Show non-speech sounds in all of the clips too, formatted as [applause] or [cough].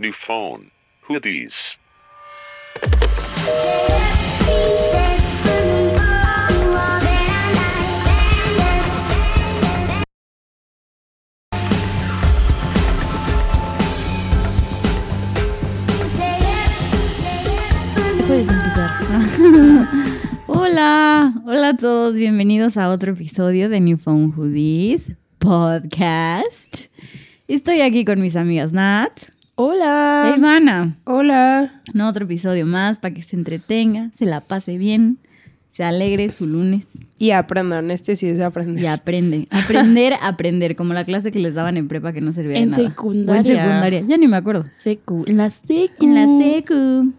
New phone. Who hola, hola a todos, bienvenidos a otro episodio de New Phone Hoodies Podcast. Estoy aquí con mis amigas Nat Hola. e Ivana. Hola. No, otro episodio más para que se entretenga, se la pase bien, se alegre su lunes Y aprendan, este sí es aprender. y aprende. Aprender, [laughs] aprender, como la clase que les daban en prepa que no servía de En nada. secundaria. O en secundaria, ya ni me acuerdo. Secu. En la secu. En la secu.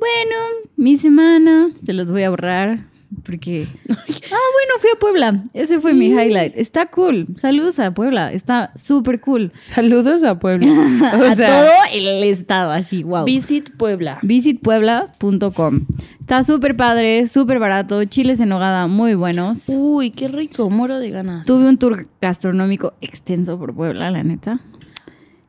Bueno, mi semana se los voy a borrar porque... [laughs] Ah, bueno, fui a Puebla. Ese fue mi highlight. Está cool. Saludos a Puebla. Está súper cool. Saludos a Puebla. [laughs] O a sea, todo el estado, así, wow. Visit Puebla. Visitpuebla.com. Está súper padre, súper barato. Chiles en nogada muy buenos. Uy, qué rico. Moro de ganas. Tuve un tour gastronómico extenso por Puebla, la neta.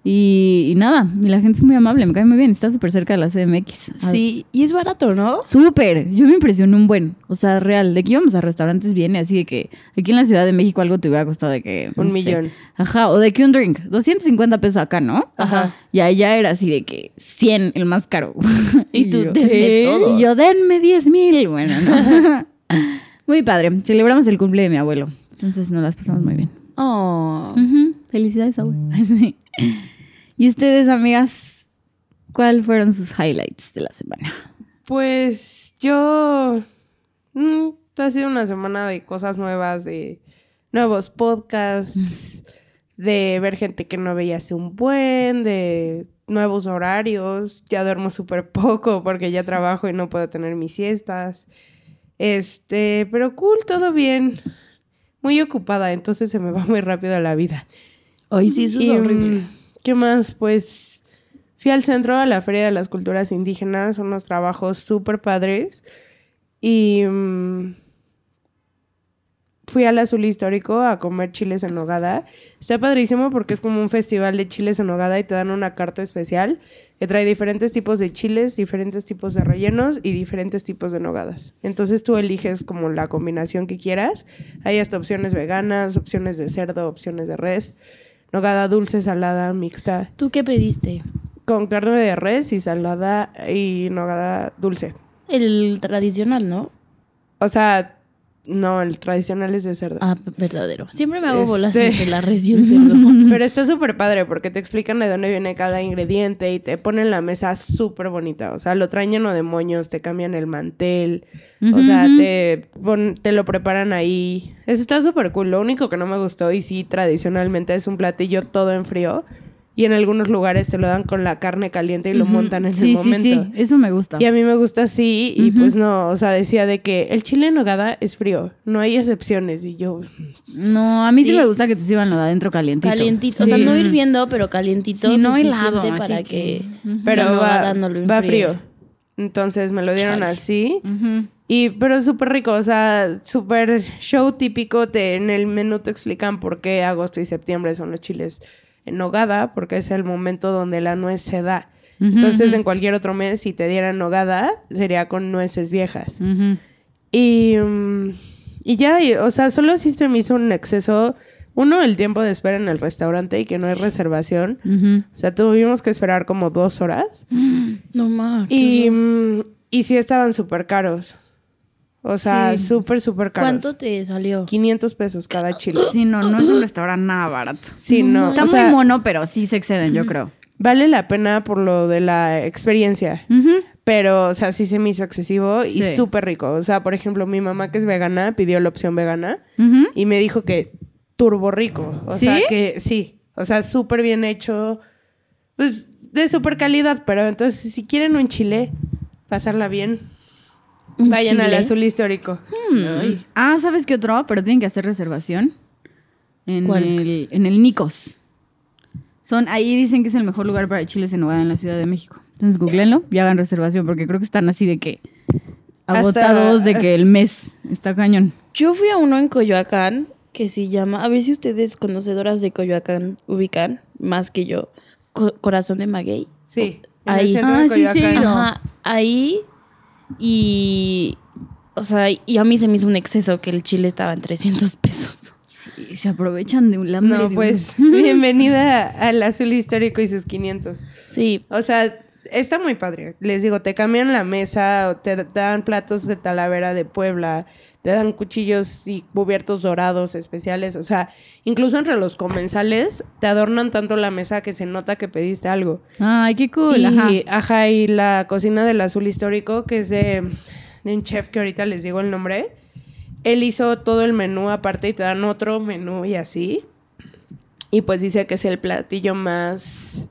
Y, y nada, y la gente es muy amable, me cae muy bien. Está súper cerca de la CMX. Sí, y es barato, ¿no? Súper, yo me impresioné un buen, o sea, real, de que íbamos a restaurantes bien, y así de que aquí en la Ciudad de México algo te hubiera costado de que... no un sé. millón. Ajá, o de que un drink, 250 pesos acá, ¿no? Ajá. Y allá era así de que 100, el más caro. [laughs] Y tú, yo, denme ¿qué? todos. Y yo, denme 10 mil, bueno, ¿no? [laughs] muy padre, celebramos el cumple de mi abuelo, entonces nos las pasamos muy bien. Oh. Ujú, Felicidades, abuelo. [laughs] Sí. ¿Y ustedes, amigas, cuáles fueron sus highlights de la semana? Pues yo. mm, ha sido una semana de cosas nuevas, de nuevos podcasts, [laughs] de ver gente que no veía hace un buen, de nuevos horarios. Ya duermo súper poco porque ya trabajo y no puedo tener mis siestas. Este, pero cool, todo bien. Muy ocupada, entonces se me va muy rápido la vida. Hoy sí, eso es Y, horrible. mm, ¿Qué más? Pues fui al centro a la Feria de las Culturas Indígenas, unos trabajos súper padres. Y mm, fui al Azul Histórico a comer chiles en nogada. Está padrísimo porque es como un festival de chiles en nogada y te dan una carta especial que trae diferentes tipos de chiles, diferentes tipos de rellenos y diferentes tipos de nogadas. Entonces tú eliges como la combinación que quieras. Hay hasta opciones veganas, opciones de cerdo, opciones de res. Nogada dulce, salada, mixta, ¿Tú qué pediste? con carne de res y salada y nogada dulce. El tradicional, ¿no? O sea, no, el tradicional es de cerdo. Ah, verdadero. Siempre me hago bolas Este- entre la res y el cerdo. Pero está súper padre porque te explican de dónde viene cada ingrediente y te ponen la mesa súper bonita. O sea, lo traen lleno de moños, te cambian el mantel. O sea, te, pon- te lo preparan ahí. Eso está súper cool. Lo único que no me gustó y sí, tradicionalmente es un platillo todo en frío. Y en algunos lugares te lo dan con la carne caliente y lo montan en sí, el momento. Sí, sí, eso me gusta. Y a mí me gusta así, y pues no, o sea, decía de que el chile en nogada es frío, no hay excepciones. Y yo, No, a mí sí, Sí. me gusta que te sirvan lo de adentro calientito. Calientito. O sea, no hirviendo, pero calientito. Sí, no helado, para así que... que- pero va, va frío. Entonces me lo dieron Chale. así. Ujú. Y, pero súper rico, o sea, súper show típico. Te, en el menú te explican por qué agosto y septiembre son los chiles en nogada, porque es el momento donde la nuez se da. Entonces, en cualquier otro mes, si te dieran nogada, sería con nueces viejas. Y, mm, y ya, y, o sea, solo sí se me hizo un exceso. Uno, el tiempo de espera en el restaurante y que no hay reservación. O sea, tuvimos que esperar como dos horas. [gasps] No más. Y, mm, y sí estaban súper caros. O sea, Sí. súper, súper caros. ¿Cuánto te salió? 500 pesos cada chile. Sí, no, no es un restaurante nada barato. Sí, no. Está o muy mono, pero sí se exceden, yo creo. Vale la pena por lo de la experiencia. Pero, o sea, sí se me hizo excesivo y Sí. súper rico. O sea, por ejemplo, mi mamá que es vegana pidió la opción vegana. Y me dijo que turbo rico. O ¿Sí? sea, que sí. O sea, súper bien hecho. Pues de súper calidad. Pero entonces, si quieren un chile, pasarla bien, ¿Un vayan al chile? azul histórico. Hmm. Ah, ¿sabes qué otro? Pero tienen que hacer reservación. En ¿Cuál? el, en el Nicos. Son, ahí dicen que es el mejor lugar para chiles en nogada en la Ciudad de México. Entonces googleenlo y hagan reservación porque creo que están así de que Hasta- agotados de que el mes está cañón. Yo fui a uno en Coyoacán que se llama, a ver si ustedes conocedoras de Coyoacán ubican, más que yo, Co- Corazón de Maguey. Sí. Ahí. Ah, de sí, sí, Coyoacán. he ido. Ajá, ahí y o sea, y a mí se me hizo un exceso que el chile estaba en 300 pesos. Y se aprovechan de un hambre. No, de pues, [laughs] bienvenida al azul histórico y sus 500. Sí, O sea, está muy padre. Les digo, te cambian la mesa, o te dan platos de Talavera de Puebla, te dan cuchillos y cubiertos dorados especiales. O sea, incluso entre los comensales te adornan tanto la mesa que se nota que pediste algo. Ay, qué cool. y, Ajá. ajá, y la cocina del azul histórico, que es de, de un chef que ahorita les digo el nombre. Él hizo todo el menú aparte y te dan otro menú y así. Y pues dice que es el platillo más,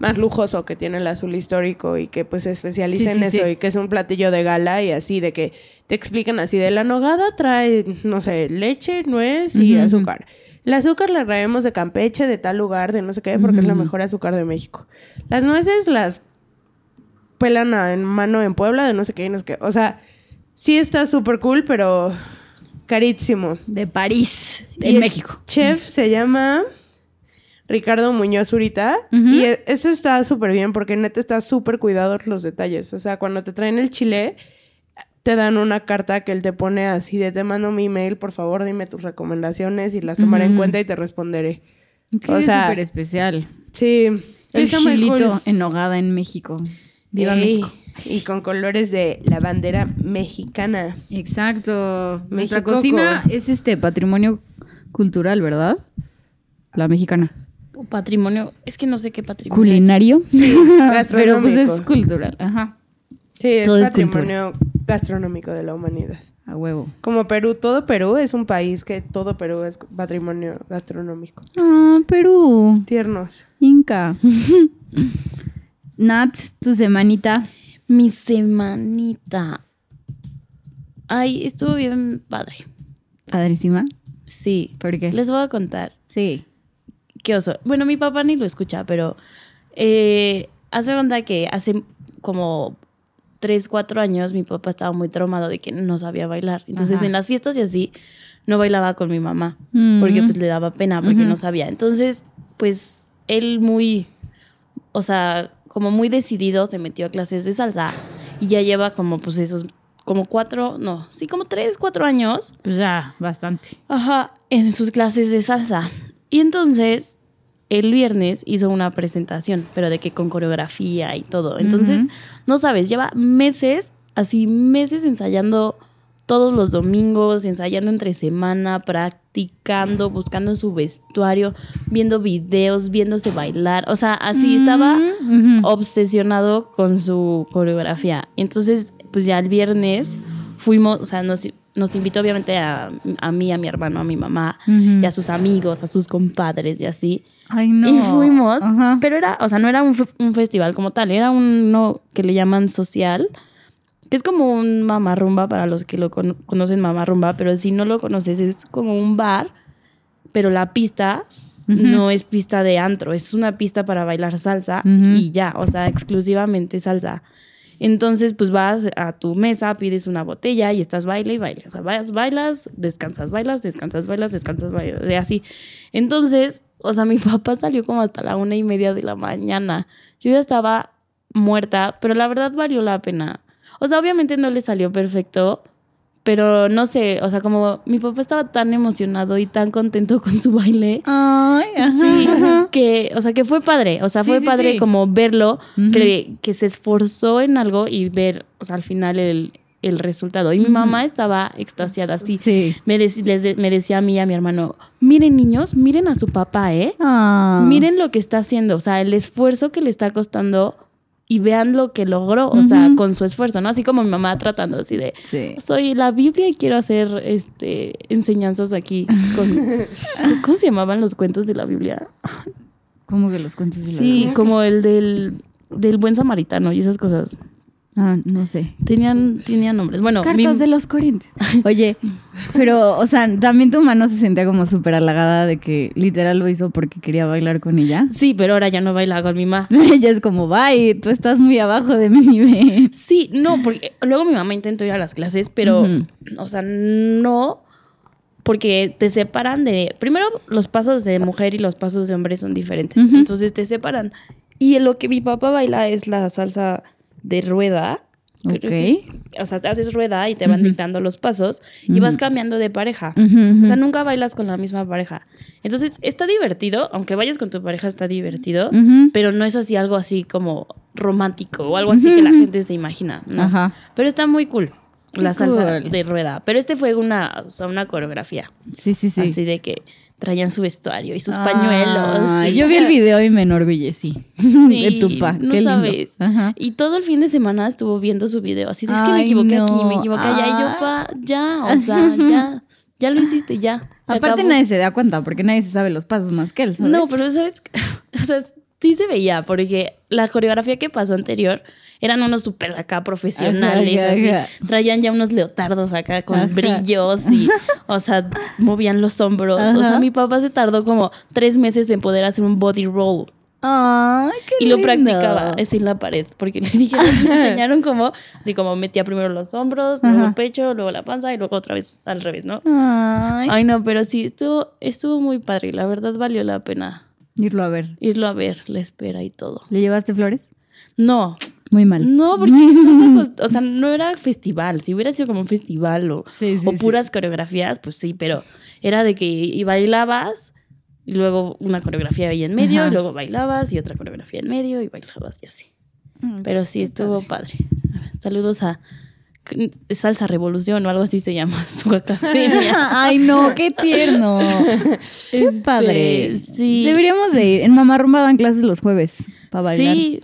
más lujoso que tiene el azul histórico y que pues se especializa Sí, en sí, eso sí. y que es un platillo de gala y así, de que te explican así, de la nogada trae, no sé, leche, nuez y azúcar. El azúcar la traemos de Campeche, de tal lugar, de no sé qué, porque es la mejor azúcar de México. Las nueces las pelan a- en mano en Puebla, de no sé qué, y no sé qué. O sea, sí está súper cool, pero carísimo. De París, en México. Chef se llama Ricardo Muñoz Zurita. Ujú. Y e- eso está súper bien porque neta está súper cuidados los detalles. O sea, cuando te traen el chile, te dan una carta que él te pone así de te mando mi email, por favor dime tus recomendaciones y las tomaré en cuenta y te responderé. Es que o es sea, súper especial. Sí. sí El chilito cool. en nogada en México. Viva Ey, México. Y con colores de la bandera mexicana. Exacto. Nuestra cocina con- es este patrimonio cultural, ¿verdad? La mexicana. Patrimonio, es que no sé qué patrimonio. Culinario. [laughs] Pero pues es gastronómico. cultural. Ajá. Sí, es Todo es patrimonio gastronómico de la humanidad. A huevo. Como Perú, todo Perú es un país que todo Perú es patrimonio gastronómico. Ah, Perú. Tiernos. Inca. [laughs] Nat, tu semanita. Mi semanita. Ay, estuvo bien padre. Padrísima. Sí. ¿Por qué? Les voy a contar. Sí. Qué oso. Bueno, mi papá ni lo escucha, pero eh, hace onda que hace como 3, 4 años mi papá estaba muy traumado de que no sabía bailar. Entonces Ajá. en las fiestas y así no bailaba con mi mamá porque Mm. pues le daba pena porque no sabía. Entonces, pues él muy, o sea, como muy decidido se metió a clases de salsa y ya lleva como pues esos, como cuatro, no, sí, como tres, cuatro años Pues ya, bastante. Ajá, en sus clases de salsa. Y entonces, el viernes hizo una presentación, pero de que con coreografía y todo. Entonces, no sabes, lleva meses, así meses ensayando todos los domingos, ensayando entre semana, practicando, buscando su vestuario, viendo videos, viéndose bailar. O sea, así estaba obsesionado con su coreografía. Entonces, pues ya el viernes fuimos, o sea, nos, nos invitó obviamente a, a mí, a mi hermano, a mi mamá, Ujú. y a sus amigos, a sus compadres y así. Ay, no. Y fuimos, Ajá. pero era, o sea, no era un, fe- un festival como tal, era uno que le llaman social, que es como un mamarrumba para los que lo cono- conocen mamarrumba, pero si no lo conoces es como un bar, pero la pista no es pista de antro, es una pista para bailar salsa y ya, o sea, exclusivamente salsa. Entonces, pues vas a tu mesa, pides una botella y estás baile y baile. O sea, vas, bailas, descansas, bailas, descansas, bailas, descansas, bailas, de así. Entonces, o sea, mi [laughs] papá salió como hasta la una y media de la mañana. Yo ya estaba muerta, pero la verdad valió la pena. O sea, obviamente no le salió perfecto, pero no sé, o sea, como mi papá estaba tan emocionado y tan contento con su baile. Ay, ajá. Sí, que, o sea, que fue padre, o sea, Sí, fue sí, padre sí. como verlo, Ujú. que, que se esforzó en algo y ver, o sea, al final el, el resultado. Y mi mamá estaba extasiada, así. Sí. Me, de- me decía a mí y a mi hermano, miren niños, miren a su papá, ¿eh? Ah. Miren lo que está haciendo, o sea, el esfuerzo que le está costando y vean lo que logró, o sea, con su esfuerzo, ¿no? Así como mi mamá tratando así de, Sí. soy la Biblia y quiero hacer este enseñanzas aquí con [laughs] ¿Cómo se llamaban los cuentos de la Biblia? ¿Cómo que los cuentos de la Sí, Biblia? como el del, del buen samaritano y esas cosas. Ah, no sé. Tenían, tenían nombres. Bueno, Cartas mi- de los Corintios. [laughs] Oye, pero, o sea, también tu mano se sentía como súper halagada de que literal lo hizo porque quería bailar con ella. Sí, pero ahora ya no baila con mi mamá. Ella [laughs] es como, bye, tú estás muy abajo de mi nivel. Sí, no, porque luego mi mamá intentó ir a las clases, pero, o sea, no, porque te separan de, primero los pasos de mujer y los pasos de hombre son diferentes, entonces te separan. Y lo que mi papá baila es la salsa de rueda. Ok. que- O sea, te haces rueda y te van dictando los pasos y vas cambiando de pareja. O sea, nunca bailas con la misma pareja. Entonces, está divertido, aunque vayas con tu pareja está divertido, pero no es así algo así como romántico o algo así que la gente se imagina. ¿no? Ajá. Pero está muy cool la salsa cool. de rueda. Pero este fue una, o sea, una coreografía. Sí, sí, sí. Así de que traían su vestuario y sus pañuelos. Y- [laughs] yo vi el video y me enorgullecí. Sí, de tu pa. no Qué sabes. Ajá. Y todo el fin de semana estuvo viendo su video. Así de, es que me equivoqué aquí, me equivoqué allá. Y yo, Ah. pa, ya, o sea, ya. Ya lo hiciste, ya. Aparte acabó. nadie se da cuenta porque nadie se sabe los pasos más que él, ¿sabes? No, pero sabes, [laughs] o sea, sí se veía, porque la coreografía que pasó anterior eran unos súper acá profesionales, Ajá, así. ajá. Traían ya unos leotardos acá con Ajá. brillos y, o sea, movían los hombros. O sea, mi papá se tardó como tres meses en poder hacer un body roll. Ay, qué Y lo practicaba así en la pared, porque le dijeron, me [laughs] enseñaron cómo, así como metía primero los hombros, luego Ajá. el pecho, luego la panza y luego otra vez al revés, ¿no? Ay. Ay, no, pero sí, estuvo, estuvo muy padre y la verdad valió la pena Irlo a ver. irlo a ver, la espera y todo. ¿Le llevaste flores? No, Muy mal. no, porque no se acost- o sea, no era festival. Si hubiera sido como un festival o, Sí, sí, o sí. puras coreografías, pues sí, pero era de que y bailabas y luego una coreografía ahí en medio Ajá. y luego bailabas y otra coreografía en medio y bailabas y así. Mm, Pero pues, sí qué estuvo padre. padre. Saludos a Salsa Revolución o algo así se llama su academia. [laughs] Ay, no, qué tierno. Qué Este, padre. sí. Deberíamos de ir. En Mamá Rumba dan clases los jueves para bailar. Sí,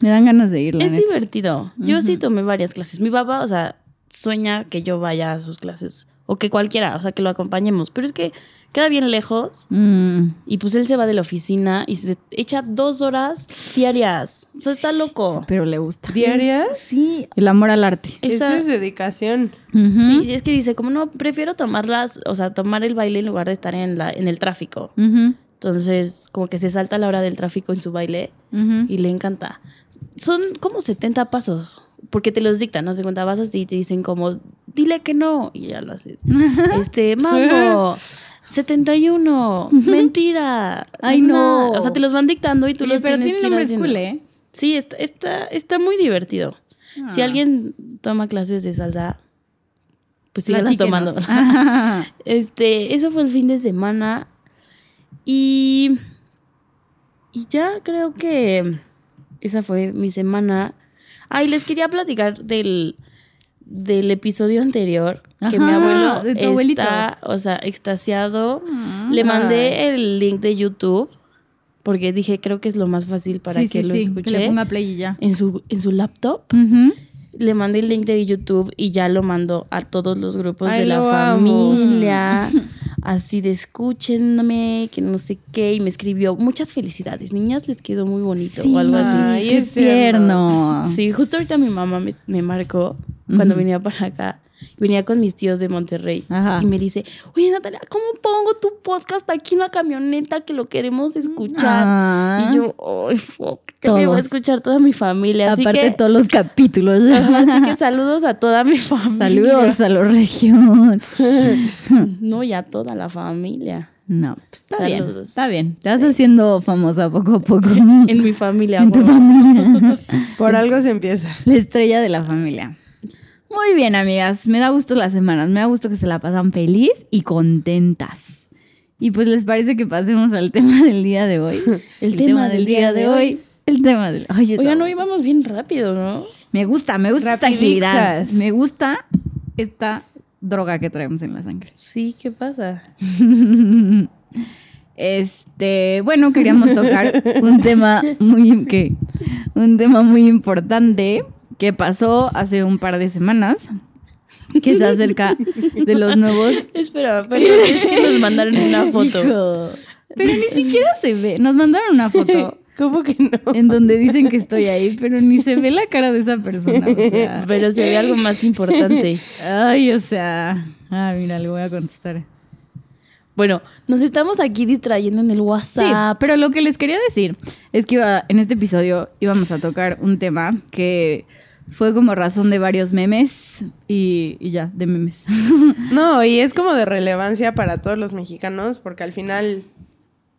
Me dan ganas de ir, la Es neta. divertido. Yo sí tomé varias clases. Mi papá, o sea, sueña que yo vaya a sus clases. O que cualquiera, o sea, que lo acompañemos. Pero es que queda bien lejos. Mm. Y pues él se va de la oficina y se echa dos horas diarias. O sea, está loco. Pero le gusta. ¿Diarias? Sí. El amor al arte. Eso Esa- es dedicación. Ujú. Sí, es que dice, como no, prefiero tomarlas, o sea, tomar el baile en lugar de estar en, la, en el tráfico. Entonces, como que se salta la hora del tráfico en su baile y le encanta. Son como 70 pasos, porque te los dictan, ¿no? Se cuenta, vas así y te dicen como, dile que no, y ya lo haces. [laughs] Este, mambo, 71, mentira. Ay, no. O sea, te los van dictando y tú Oye, los pero tienes tiene que ir haciendo. cool, ¿eh? Sí, está, está, está muy divertido. Si Ah. alguien toma clases de salsa, pues síganlas tomando. [laughs] [laughs] Este, eso fue el fin de semana. Y. Y ya creo que esa fue mi semana. Ay, les quería platicar del, del episodio anterior. que mi abuelo de tu abuelito. está, o sea, extasiado. Ah. Le mandé el link de YouTube. Porque dije, creo que es lo más fácil para Sí, que sí, lo sí, escuche. Que le ponga play y ya. en su, en su laptop le mandé el link de YouTube y ya lo mando a todos los grupos Ay, de la amo. [laughs] Así de escúchenme, que no sé qué. Y me escribió, muchas felicidades, niñas, les quedó muy bonito o algo así. Ay, qué es tierno. tierno. Sí, justo ahorita mi mamá me, me marcó cuando venía para acá. Venía con mis tíos de Monterrey Ajá. y me dice, oye Natalia, ¿cómo pongo tu podcast aquí en la camioneta que lo queremos escuchar? Ah. Y yo, ay, fuck, ya me va a escuchar toda mi familia. Así Aparte que, todos los capítulos. Ajá, así que [laughs] saludos a toda mi familia. Saludos a los regios. [laughs] No, ya toda la familia. No, pues está bien. Saludos. Está bien. Te vas Sí. haciendo famosa poco a poco. En mi familia. En tu familia. Por algo se empieza. La estrella de la familia. Muy bien, amigas. Me da gusto las semanas. Me da gusto que se la pasan feliz y contentas. Y pues les parece que pasemos al [laughs] tema del día de hoy. El tema del día de hoy. El tema del Oye, Oigan, no íbamos bien rápido, ¿no? Me gusta, me gusta esta agilidad. Me gusta esta droga que traemos en la sangre. Sí, ¿qué pasa? [laughs] Este, bueno, queríamos tocar un tema muy que un tema muy importante que pasó hace un par de semanas que se acerca de los nuevos [laughs] Espera, pero es que nos mandaron una foto. Hijo. Pero ni siquiera se ve. Nos mandaron una foto ¿Cómo que no? en donde dicen que estoy ahí, pero ni se ve la cara de esa persona. O sea, Pero se ve algo más importante. ay, o sea, ah, mira, le voy a contestar. Bueno, nos estamos aquí distrayendo en el Sí, WhatsApp. pero lo que les quería decir es que iba, en este episodio íbamos a tocar un tema que fue como razón de varios memes y, y ya, de memes. [laughs] No, y es como de relevancia para todos los mexicanos porque al final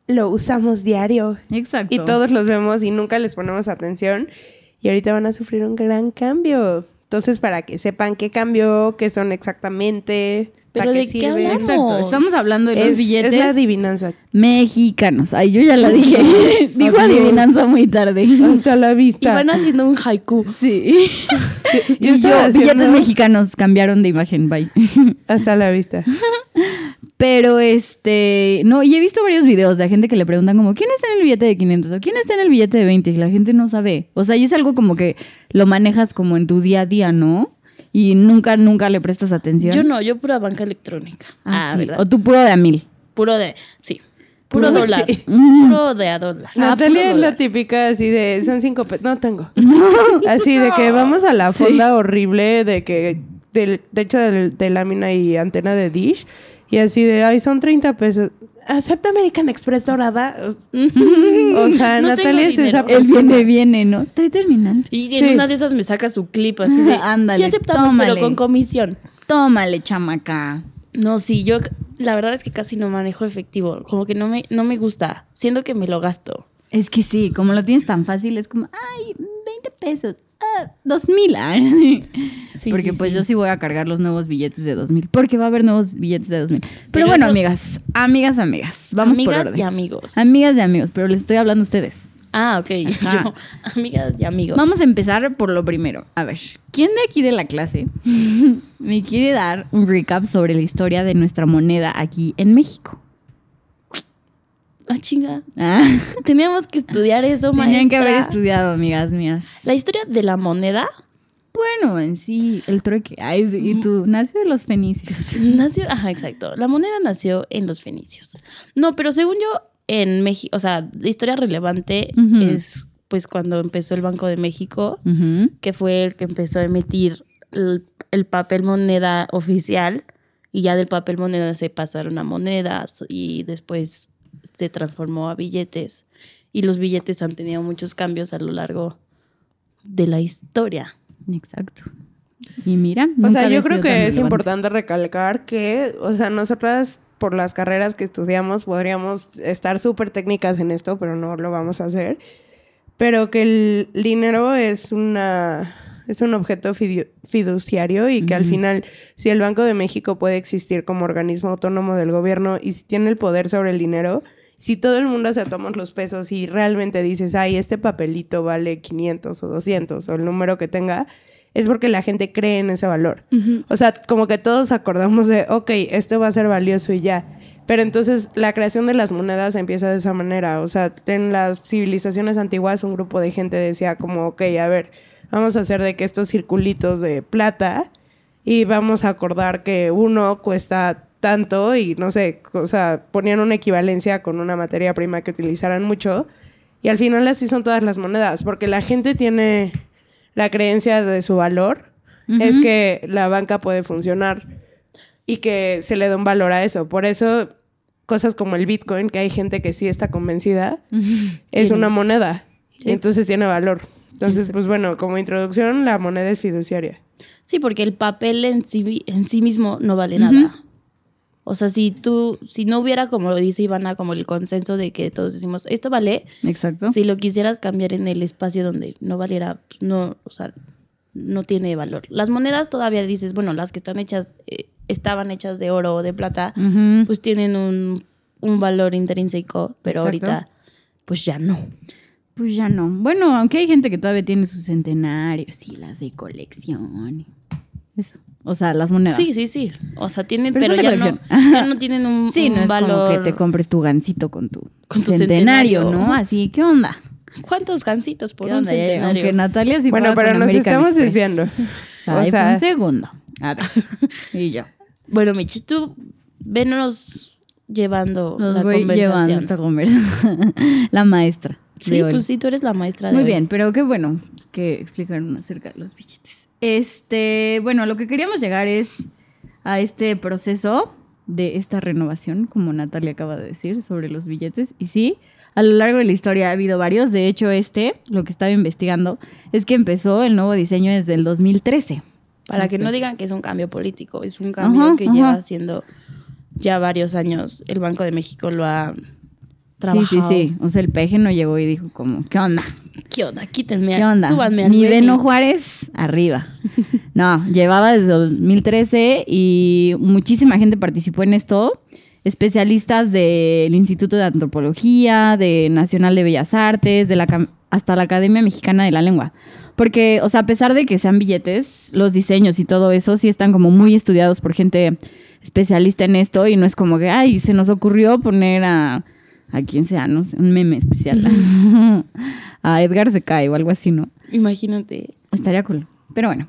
lo usamos diario. Exacto. Y todos los vemos y nunca les ponemos atención. Y ahorita van a sufrir un gran cambio. Entonces, para que sepan qué cambió, qué son exactamente, ¿Pero de qué hablamos? Exacto. Estamos hablando de los Es, billetes es la adivinanza. mexicanos. Ay, yo ya la dije. [laughs] [laughs] Dijo adivinanza muy tarde. Hasta la Y vista. van haciendo un haiku. Sí. [laughs] Yo Y yo, haciendo- billetes mexicanos cambiaron de imagen, bye. Hasta la vista. Pero este, no, y he visto varios videos de gente que le preguntan como, ¿quién está en el billete de 500 o quién está en el billete de 20? Y la gente no sabe. O sea, y es algo como que lo manejas como en tu día a día, ¿no? Y nunca, nunca le prestas atención. Yo no, yo pura banca electrónica. Ah, sí. ¿verdad? O tú puro de a mil. Puro de, sí. Puro, Puro de- dólar. Puro de a dólar. Ah, Natalia puro es la típica así de, son cinco pesos, no tengo. [laughs] Así de que vamos a la fonda horrible de que, del, de hecho, del- de lámina y antena de dish. Y así de, ay, son 30 pesos. ¿Acepta American Express dorada? O sea, No Natalia es esa. Él viene, viene, ¿no? Trae terminal. Y en Sí. una de esas me saca su clip así de, Ándale, sí aceptamos, tómale. pero con comisión. Tómale, chamaca. No, sí, yo la verdad es que casi no manejo efectivo. Como que no me, no me gusta. Siento que me lo gasto. Es que sí, como lo tienes tan fácil, es como, ay, 20 pesos. Ah, dos mil. ah, sí. [laughs] Sí, porque sí, pues sí. yo sí voy a cargar los nuevos billetes de dos mil. Porque va a haber nuevos billetes de dos mil. Pero, Pero bueno, eso- amigas, amigas, amigas. Vamos por Amigas orden. y amigos. Amigas y amigos, pero les estoy hablando a ustedes. ah, ok. [laughs] Ajá. Yo, amigas y amigos. Vamos a empezar por lo primero. A ver, ¿quién de aquí de la clase [laughs] me quiere dar un recap sobre la historia de nuestra moneda aquí en México? Ah, chinga. Ah, [laughs] Teníamos que estudiar eso, tenían que haber maestra. estudiado, amigas mías. La historia de la moneda Bueno, en sí, el trueque. Ay, sí, y tú, nació de los fenicios. [laughs] nació, ajá, exacto. La moneda nació en los fenicios. No, pero según yo, en México, o sea, la historia relevante es pues cuando empezó el Banco de México, que fue el que empezó a emitir el, el papel moneda oficial y ya del papel moneda se pasaron a monedas y después se transformó a billetes y los billetes han tenido muchos cambios a lo largo de la historia. Exacto. Y mira, O sea, yo creo que es relevante. importante recalcar que, o sea, nosotras por las carreras que estudiamos podríamos estar súper técnicas en esto, pero no lo vamos a hacer. Pero que el dinero es una es un objeto fidu- fiduciario y que al final, si el Banco de México puede existir como organismo autónomo del gobierno y si tiene el poder sobre el dinero, si todo el mundo aceptamos los pesos y realmente dices, ay, este papelito vale 500 o 200 o el número que tenga, es porque la gente cree en ese valor. O sea, como que todos acordamos de, ok, esto va a ser valioso y ya. Pero entonces la creación de las monedas empieza de esa manera. O sea, en las civilizaciones antiguas un grupo de gente decía como, ok, a ver, vamos a hacer de que estos circulitos de plata y vamos a acordar que uno cuesta tanto y no sé, o sea, ponían una equivalencia con una materia prima que utilizaran mucho. Y al final así son todas las monedas, porque la gente tiene la creencia de su valor, es que la banca puede funcionar y que se le da un valor a eso. Por eso, cosas como el Bitcoin, que hay gente que sí está convencida, es una moneda. Sí. Y entonces tiene valor. Entonces, pues bueno, como introducción, la moneda es fiduciaria. Sí, porque el papel en sí, en sí mismo no vale nada. O sea, si tú, si no hubiera, como lo dice Ivana, como el consenso de que todos decimos, esto vale, Exacto. si lo quisieras cambiar en el espacio donde no valiera, pues, no, o sea, no tiene valor. Las monedas todavía dices, bueno, las que están hechas, eh, estaban hechas de oro o de plata, pues tienen un, un valor intrínseco, pero Exacto. ahorita, pues ya no. Pues ya no. Bueno, aunque hay gente que todavía tiene sus centenarios y las de colección. Eso. O sea, las monedas. Sí, sí, sí. O sea, tienen, Pero ya, no, ya no tienen un, [laughs] Sí, un no es valor. como que te compres tu gancito con tu, Con tu centenario, centenario. ¿no? Así, ¿qué onda? ¿Cuántos gancitos por ¿Qué un centenario? Aunque Natalia sí bueno, pero nos American estamos Express. desviando. [laughs] Ay, o sea, fue un segundo. A ver. [laughs] y yo. Bueno, Michi, tú venos llevando Nos la voy conversación. llevando esta conversación. la maestra. Sí, de hoy. pues sí, tú eres la maestra de Muy hoy. bien, pero qué bueno que explicaron acerca de los billetes. Este, bueno, lo que queríamos llegar es a este proceso de esta renovación, como Natalia acaba de decir, sobre los billetes. Y sí, a lo largo de la historia ha habido varios. De hecho, este, lo que estaba investigando, es que empezó el nuevo diseño desde el 2013. Para que no digan que es un cambio político, es un cambio Ajá, que ajá. lleva haciendo ya varios años. El Banco de México lo ha trabajado. Sí, sí, sí. O sea, el peje no llegó y dijo como, ¿qué onda? ¿Qué onda? Quítenme, ¿Qué onda? súbanme al Mi. Beno Juárez, arriba. [laughs] No, llevaba desde 2013 y muchísima gente participó en esto. Especialistas del Instituto de Antropología, de Nacional de Bellas Artes, de la, hasta la Academia Mexicana de la Lengua. Porque, o sea, a pesar de que sean billetes, los diseños y todo eso sí están como muy estudiados por gente especialista en esto y no es como que, ay, se nos ocurrió poner a, a quien sea, no sé, un meme especial. [laughs] a Edgar se cae o algo así, ¿no? Imagínate. Estaría cool. Pero bueno.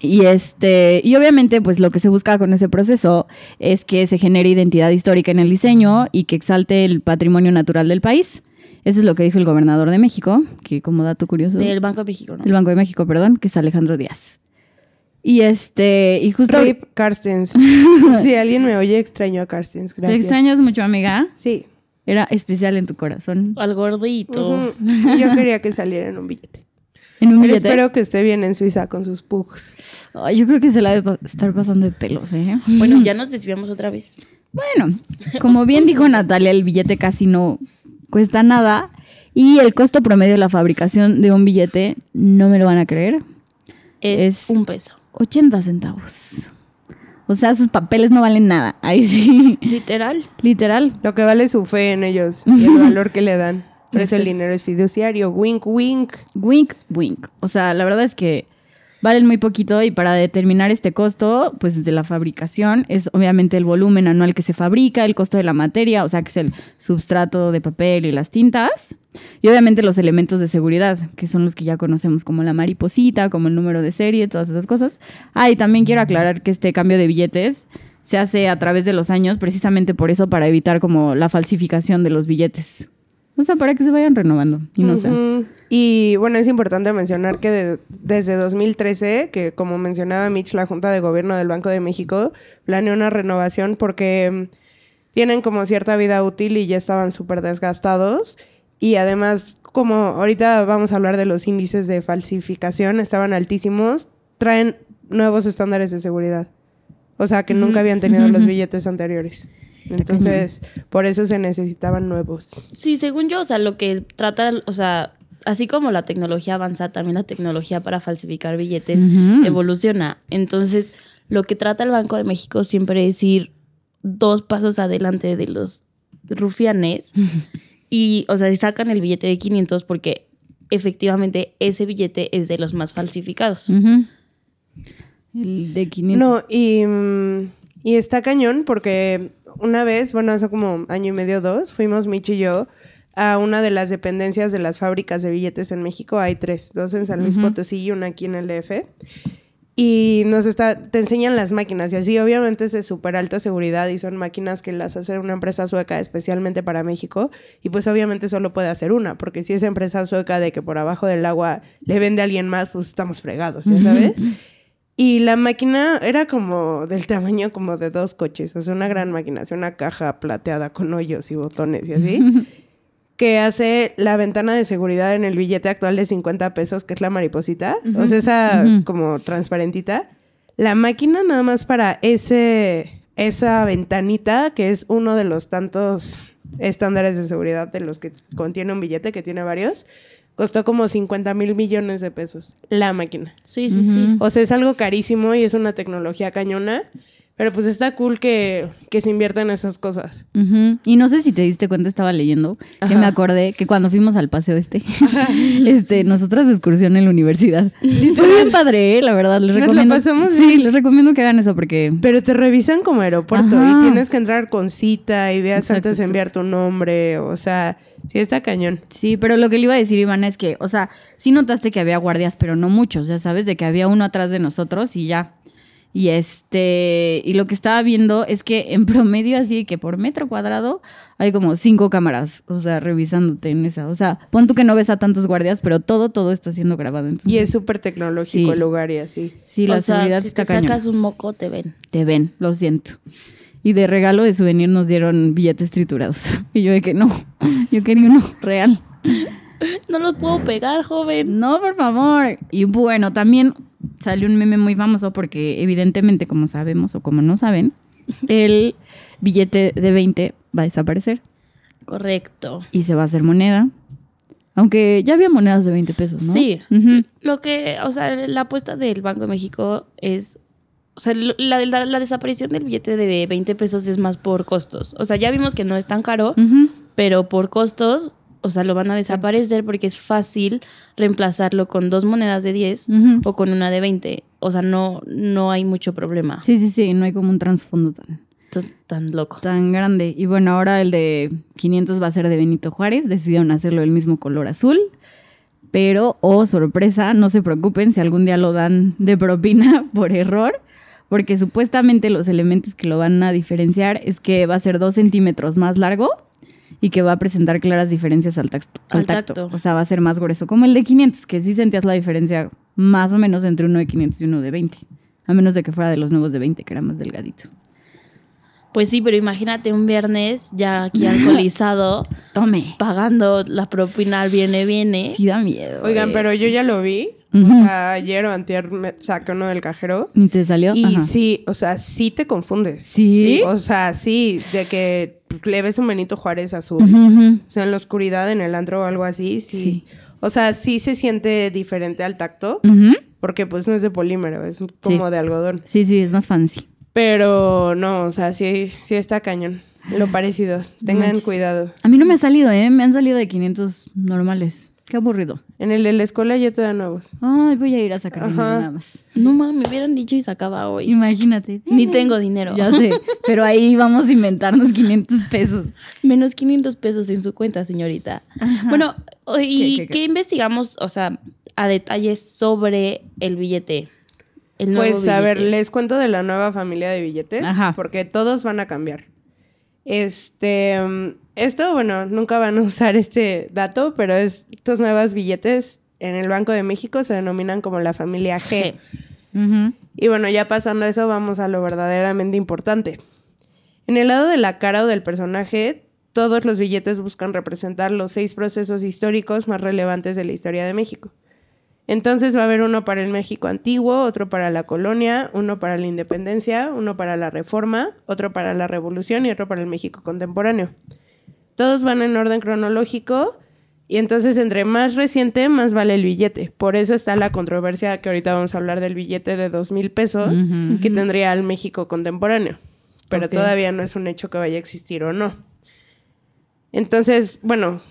Y este, y obviamente, pues lo que se busca con ese proceso es que se genere identidad histórica en el diseño y que exalte el patrimonio natural del país. Eso es lo que dijo el gobernador de México, que como dato curioso. Del Banco de México, ¿no? del Banco de México, perdón, que es Alejandro Díaz. Y este, y justo. Rip Carstens. [laughs] si alguien me oye, extraño a Carstens. ¿Te Gracias. extrañas mucho, amiga? Sí. Era especial en tu corazón. Al gordito. [laughs] Yo quería que saliera en un billete. En un Pero billete. espero que esté bien en Suiza con sus pugs. Ay, yo creo que se la debe estar pasando de pelos, ¿eh? Bueno, [laughs] ya nos desviamos otra vez. Bueno, como bien dijo Natalia, el billete casi no cuesta nada y el costo promedio de la fabricación de un billete, no me lo van a creer, Es, Es- un peso. 80 centavos. O sea, sus papeles no valen nada. [laughs] Ahí sí, Literal. literal. Lo que vale su fe en ellos [laughs] y el valor que le dan. Por eso el Sí. dinero es fiduciario. Wink, wink. Wink, wink. O sea, la verdad es que valen muy poquito y para determinar este costo, pues de la fabricación, es obviamente el volumen anual que se fabrica, el costo de la materia, o sea, que es el substrato de papel y las tintas, y obviamente los elementos de seguridad, que son los que ya conocemos como la mariposita, como el número de serie, todas esas cosas. Ah, y también quiero aclarar que este cambio de billetes se hace a través de los años, precisamente por eso, para evitar como la falsificación de los billetes. O sea, para que se vayan renovando y no sé. Ujú. Y bueno, es importante mencionar que de- desde 2013, que como mencionaba Mitch, la Junta de Gobierno del Banco de México planeó una renovación porque mm, tienen como cierta vida útil y ya estaban súper desgastados. Y además, como ahorita vamos a hablar de los índices de falsificación, estaban altísimos, traen nuevos estándares de seguridad. O sea, que nunca habían tenido los billetes anteriores. Entonces, por eso se necesitaban nuevos. Sí, según yo, o sea, lo que trata, o sea, así como la tecnología avanza, también la tecnología para falsificar billetes evoluciona. Entonces, lo que trata el Banco de México siempre es ir dos pasos adelante de los rufianes y, o sea, sacan el billete de 500 porque efectivamente ese billete es de los más falsificados. El de 500. No, y, mm, y está cañón porque una vez, bueno, hace como año y medio, dos, fuimos Mitch y yo a una de las dependencias de las fábricas de billetes en México. Hay tres, dos en San Luis. Potosí y una aquí en el DF. Y nos está, te enseñan las máquinas y así obviamente es de súper alta seguridad y son máquinas que las hace una empresa sueca especialmente para México y pues obviamente solo puede hacer una porque si esa empresa sueca de que por abajo del agua le vende a alguien más pues estamos fregados, ¿ya sabes? Y la máquina era como del tamaño como de dos coches, o sea, una gran máquina, así una caja plateada con hoyos y botones y así, [laughs] que hace la ventana de seguridad en el billete actual de 50 pesos, que es la mariposita, o sea, esa Ujú. como transparentita. La máquina nada más para ese, esa ventanita, que es uno de los tantos estándares de seguridad de los que contiene un billete, que tiene varios, costó como 50 mil millones de pesos, la máquina. Sí, sí, sí. O sea, es algo carísimo y es una tecnología cañona, pero pues está cool que, que se invierta en esas cosas. Y no sé si te diste cuenta, estaba leyendo, que me acordé que cuando fuimos al paseo este, [laughs] este, nosotras de excursión en la universidad. [laughs] Fue bien padre, ¿eh? la verdad, les Nos recomiendo. pasamos sí, bien. les recomiendo que hagan eso porque Pero te revisan como aeropuerto Ajá. y tienes que entrar con cita y días Exacto, antes de enviar tu nombre, o sea, sí está cañón. Sí, pero lo que le iba a decir, Ivana, es que, o sea, sí notaste que había guardias, pero no muchos, ya sabes, de que había uno atrás de nosotros y ya. Y este, y lo que estaba viendo es que en promedio, así que por metro cuadrado, hay como cinco cámaras, o sea, revisándote en esa. O sea, pon tú que no ves a tantos guardias, pero todo, todo está siendo grabado. Entonces, Y es súper tecnológico Sí. el lugar y así. sí, la o sea, seguridad si está te cañón. sacas un moco, te ven. Te ven, lo siento. Y de regalo de souvenir nos dieron billetes triturados. [laughs] Y yo de que no, yo quería uno real. [laughs] No los puedo pegar, joven. No, por favor. Y bueno, también salió un meme muy famoso porque evidentemente, como sabemos o como no saben, [laughs] el billete de 20 va a desaparecer. Correcto. y se va a hacer moneda. Aunque ya había monedas de 20 pesos, ¿no? Sí. Lo que, o sea, la apuesta del Banco de México es, o sea, la, la- la desaparición del billete de 20 pesos es más por costos. O sea, ya vimos que no es tan caro, pero por costos, o sea, lo van a desaparecer porque es fácil reemplazarlo con dos monedas de 10 Ujú. o con una de 20. O sea, no, no hay mucho problema. Sí, sí, sí, no hay como un trasfondo tan, Tan, tan loco. tan grande. Y bueno, ahora el de 500 va a ser de Benito Juárez. Decidieron hacerlo del mismo color azul. Pero, oh sorpresa, no se preocupen si algún día lo dan de propina [laughs] por error. Porque supuestamente los elementos que lo van a diferenciar es que va a ser dos centímetros más largo y que va a presentar claras diferencias al, tax- al Al tacto. tacto. O sea, va a ser más grueso. Como el de 500, que sí sentías la diferencia más o menos entre uno de 500 y uno de 20. A menos de que fuera de los nuevos de 20, que era más delgadito. Pues sí, pero imagínate un viernes ya aquí alcoholizado, [laughs] Tome. pagando la propina al viene, viene. Sí da miedo. Oigan, eh. pero yo ya lo vi. Ujú. O sea, ayer o antier me saqué uno del cajero. ¿Y te salió? Y Ajá. sí, o sea, sí te confundes. ¿Sí? O sea, sí, de que le ves un Benito Juárez azul. O sea, en la oscuridad, en el antro o algo así, sí. Sí. O sea, sí se siente diferente al tacto, porque pues no es de polímero, es como de algodón. Sí, sí, es más fancy. Pero no, o sea, sí, sí está cañón. Lo parecido. Tengan manches. cuidado. A mí no me ha salido, ¿eh? Me han salido de 500 normales. Qué aburrido. En el de la escuela ya te dan nuevos. Ay, voy a ir a sacar dinero nada más. No mames, me hubieran dicho y sacaba hoy. Imagínate. Ni tengo dinero. Ya sé, pero ahí vamos a inventarnos 500 pesos. Menos 500 pesos en su cuenta, señorita. Bueno, ¿y ¿Qué, qué, qué, qué? investigamos, o sea, a detalle sobre el billete? El nuevo Pues a ver, les cuento de la nueva familia de billetes, Ajá. porque todos van a cambiar. Este, mm, esto, bueno, nunca van a usar este dato, pero es- estos nuevos billetes en el Banco de México se denominan como la familia G. Y bueno, ya pasando a eso, vamos a lo verdaderamente importante. En el lado de la cara o del personaje, todos los billetes buscan representar los seis procesos históricos más relevantes de la historia de México. Entonces va a haber uno para el México antiguo, otro para la colonia, uno para la independencia, uno para la reforma, otro para la revolución y otro para el México contemporáneo. Todos van en orden cronológico y entonces entre más reciente, más vale el billete. Por eso está la controversia que ahorita vamos a hablar del billete de dos mil pesos que tendría el México contemporáneo. Pero todavía no es un hecho que vaya a existir o no. Entonces, bueno,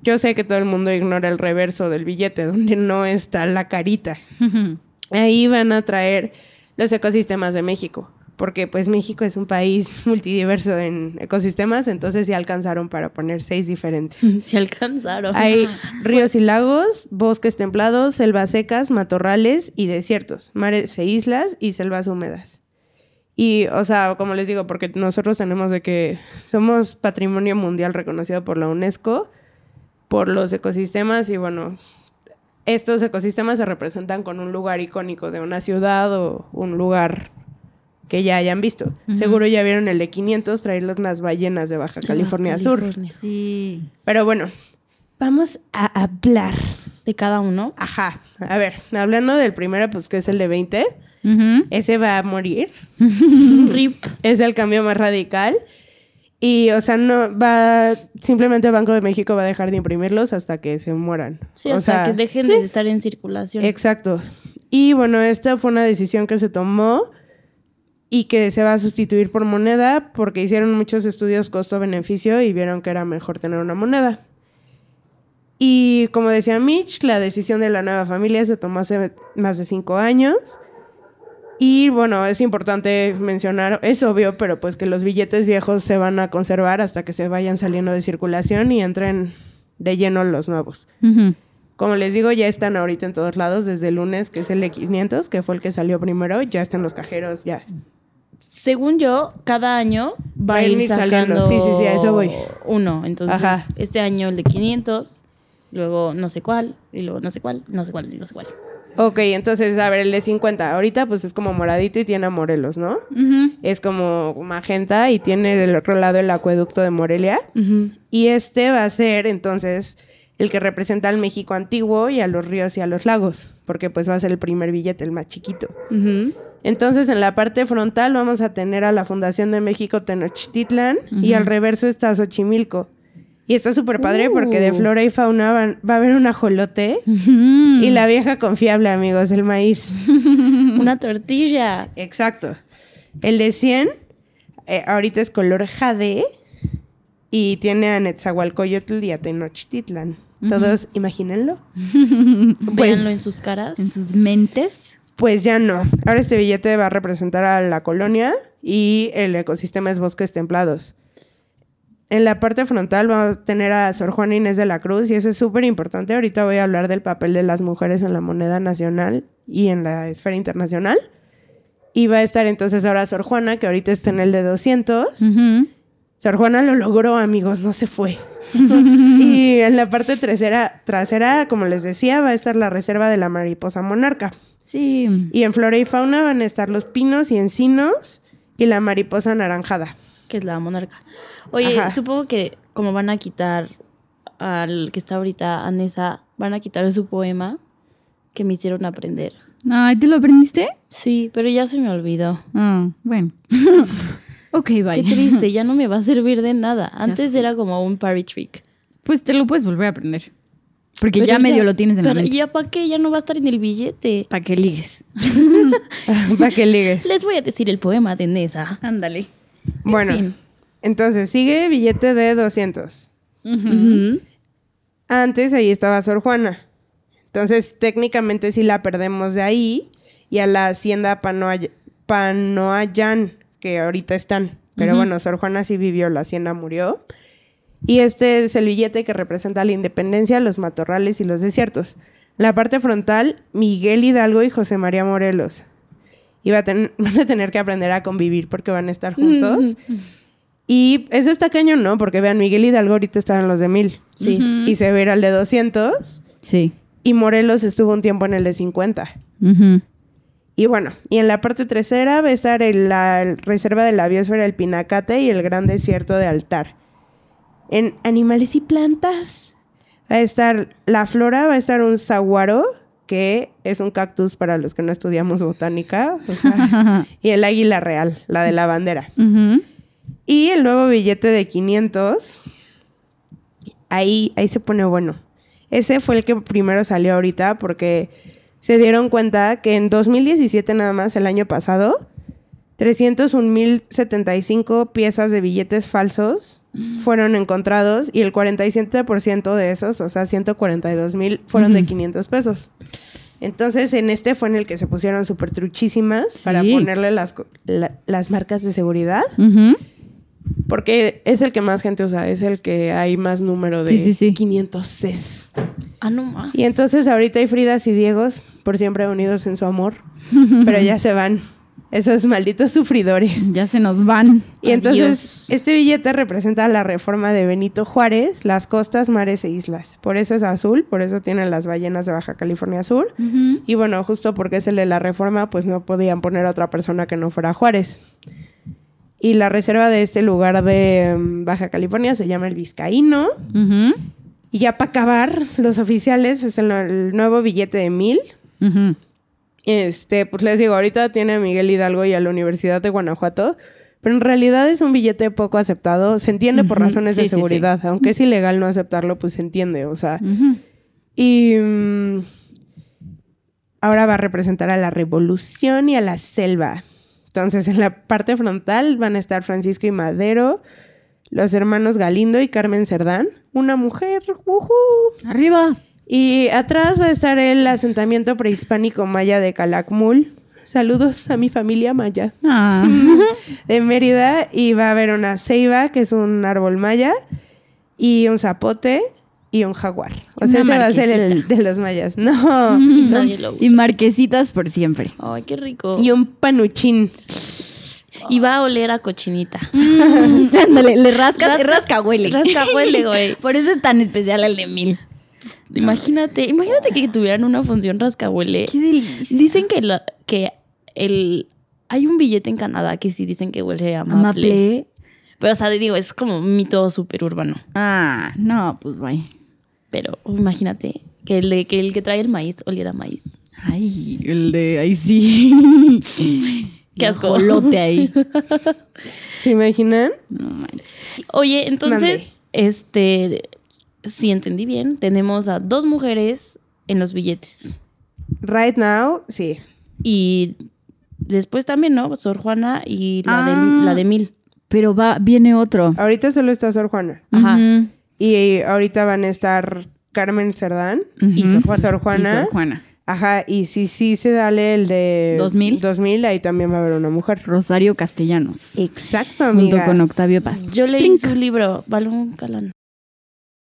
yo sé que todo el mundo ignora el reverso del billete, donde no está la carita. Ahí van a traer los ecosistemas de México, porque pues México es un país [laughs] multidiverso en ecosistemas, entonces ya alcanzaron para poner seis diferentes. [laughs] Se alcanzaron. Hay ríos y lagos, bosques templados, selvas secas, matorrales y desiertos, mares e islas y selvas húmedas. Y, o sea, como les digo, porque nosotros tenemos de que somos patrimonio mundial reconocido por la UNESCO, por los ecosistemas y bueno, estos ecosistemas se representan con un lugar icónico de una ciudad o un lugar que ya hayan visto. Seguro ya vieron el de 500, traer las ballenas de Baja California Sur. California. Sí. Pero bueno, vamos a hablar. De cada uno. Ajá. A ver, hablando del primero, pues que es el de 20, Ujú. ese va a morir. [laughs] Rip. Es el cambio más radical. Y, o sea, no va. Simplemente Banco de México va a dejar de imprimirlos hasta que se mueran. Sí, o o sea, sea, que dejen sí, de estar en circulación. Exacto. Y bueno, esta fue una decisión que se tomó y que se va a sustituir por moneda porque hicieron muchos estudios costo-beneficio y vieron que era mejor tener una moneda. Y como decía Mitch, la decisión de la nueva familia se tomó hace más de cinco años. Y bueno, es importante mencionar, es obvio, pero pues que los billetes viejos se van a conservar hasta que se vayan saliendo de circulación y entren de lleno los nuevos. Como les digo, ya están ahorita en todos lados, desde el lunes, que es el de 500, que fue el que salió primero, ya están los cajeros, ya. Según yo, cada año va a ir sacando. Sí, sí, sí, a eso voy. uno. Entonces, Ajá. este año el de 500, luego no sé cuál, y luego no sé cuál, no sé cuál, y no sé cuál. Ok, entonces, a ver, el de 50, ahorita pues es como moradito y tiene a Morelos, ¿no? Es como magenta y tiene del otro lado el acueducto de Morelia. Y este va a ser entonces el que representa al México antiguo y a los ríos y a los lagos, porque pues va a ser el primer billete, el más chiquito. Ujú. Entonces, en la parte frontal vamos a tener a la Fundación de México Tenochtitlan y al reverso está Xochimilco. Y está súper padre porque de Uh. flora y fauna van- va a haber un ajolote y la vieja confiable, amigos, el maíz. [laughs] Una tortilla. Exacto. El de 100, eh, ahorita es color jade y tiene a Netzahualcoyotl y a Tenochtitlan. Todos, imagínenlo. [laughs] Pues, Véanlo en sus caras. En sus mentes. Pues ya no. Ahora este billete va a representar a la colonia y el ecosistema es bosques templados. En la parte frontal va a tener a Sor Juana Inés de la Cruz y eso es súper importante. Ahorita voy a hablar del papel de las mujeres en la moneda nacional y en la esfera internacional. Y va a estar entonces ahora Sor Juana, que ahorita está en el de 200. Ujú. Sor Juana lo logró, amigos, no se fue. [laughs] y en la parte trasera, trasera, como les decía, va a estar la reserva de la mariposa monarca. Sí. Y en flora y fauna van a estar los pinos y encinos y la mariposa anaranjada. que es la monarca. Oye, Ajá. supongo que como van a quitar al que está ahorita, Anesa, van a quitar su poema que me hicieron aprender. Ay, ¿te lo aprendiste? Sí, pero ya se me olvidó. Ah, bueno. [laughs] ok, bye. Qué triste, ya no me va a servir de nada. [laughs] Antes era como un party trick. Pues te lo puedes volver a aprender. Porque Pero ya medio lo tienes en la pero mente. ya para qué, ya no va a estar en el billete. Para que ligues. [laughs] Para que ligues. Les voy a decir el poema de Nesa. Ándale. Bueno, fin. entonces sigue billete de 200. Ujú. Antes ahí estaba Sor Juana. Entonces técnicamente sí la perdemos de ahí y a la hacienda Panoay- Panoayán, que ahorita están. Pero bueno, Sor Juana sí vivió, la hacienda murió. Y este es el billete que representa la independencia, los matorrales y los desiertos. La parte frontal, Miguel Hidalgo y José María Morelos. Y va a ten- [laughs] van a tener que aprender a convivir porque van a estar juntos. Y eso está cañón, ¿no? Porque vean, Miguel Hidalgo ahorita está en los de mil. Sí. Y se verá el de 200. Sí. Y Morelos estuvo un tiempo en el de 50. Ujú. Y bueno, y en la parte trasera va a estar el- la reserva de la biosfera del Pinacate y el gran desierto de Altar. En animales y plantas va a estar la flora, va a estar un saguaro, que es un cactus para los que no estudiamos botánica, o sea, [laughs] y el águila real, la de la bandera. Y el nuevo billete de 500, ahí, ahí se pone bueno. Ese fue el que primero salió ahorita porque se dieron cuenta que en 2017 nada más, el año pasado, 301.075 piezas de billetes falsos fueron encontrados y el 47% de esos, o sea, 142.000, fueron de Ujú. 500 pesos. Entonces, en este fue en el que se pusieron súper truchísimas para ponerle las, la- las marcas de seguridad. Porque es el que más gente usa, es el que hay más número de Sí, sí, sí. 500 Cs. Ah, no más. Y entonces ahorita hay Fridas y Diegos por siempre unidos en su amor, [laughs] pero ya se van esos malditos sufridores. Ya se nos van. Y entonces este billete representa la reforma de Benito Juárez, las costas, mares e islas. Por eso es azul, por eso tienen las ballenas de Baja California Sur. Y bueno, justo porque es el de la reforma, pues no podían poner a otra persona que no fuera Juárez. Y la reserva de este lugar de mm, Baja California se llama el Vizcaíno. Y ya para acabar, los oficiales es el, el nuevo billete de mil. Este, pues les digo, ahorita tiene a Miguel Hidalgo y a la Universidad de Guanajuato, pero en realidad es un billete poco aceptado. Se entiende por razones Sí, de sí, sí. seguridad, aunque es ilegal no aceptarlo, pues se entiende, o sea. Y mm, ahora va a representar a la revolución y a la selva. Entonces, en la parte frontal van a estar Francisco y Madero, los hermanos Galindo y Carmen Cerdán, una mujer, ¡ujú! Arriba. Y atrás va a estar el asentamiento prehispánico maya de Calakmul. Saludos a mi familia maya Ah. [laughs] de Mérida. Y va a haber una ceiba, que es un árbol maya, y un zapote y un jaguar. O sea, ese va a ser el de los mayas. No. [laughs] Nadie lo Y usa. marquesitas por siempre. Ay, qué rico. Y un panuchín. Y va a oler a cochinita. [laughs] Ándale, le rascas, Rasca- rasca huele. rasca huele, güey. Por eso es tan especial el de mil. Imagínate, imagínate que tuvieran una función rascahuele. Qué delicia. Dicen que, la- que el hay un billete en Canadá que sí dicen que huele a maple. Amaple. Pero, o sea, digo, es como un mito súper urbano. Ah, no, pues vaya. Pero imagínate que el, de, que el que trae el maíz oliera a maíz. Ay, el de ahí sí. [laughs] Qué asco. ajolote ahí. [laughs] ¿Se imaginan? No manches. Oye, entonces, Mande. este, si entendí bien, tenemos a dos mujeres en los billetes. Right now, sí. Y después también, ¿no? Sor Juana y la, Ah. de, la de Mil. Pero va, viene otro. Ahorita solo está Sor Juana. Ajá. Y ahorita van a estar Carmen Cerdán Y. Sor Juana. Sor Y Juana. Sor Juana. Ajá, y si sí se dale el de 2000. 2000, ahí también va a haber una mujer. Rosario Castellanos. Exacto, Junto amiga. con Octavio Paz. Yo leí Plink. su libro, Balón Calán.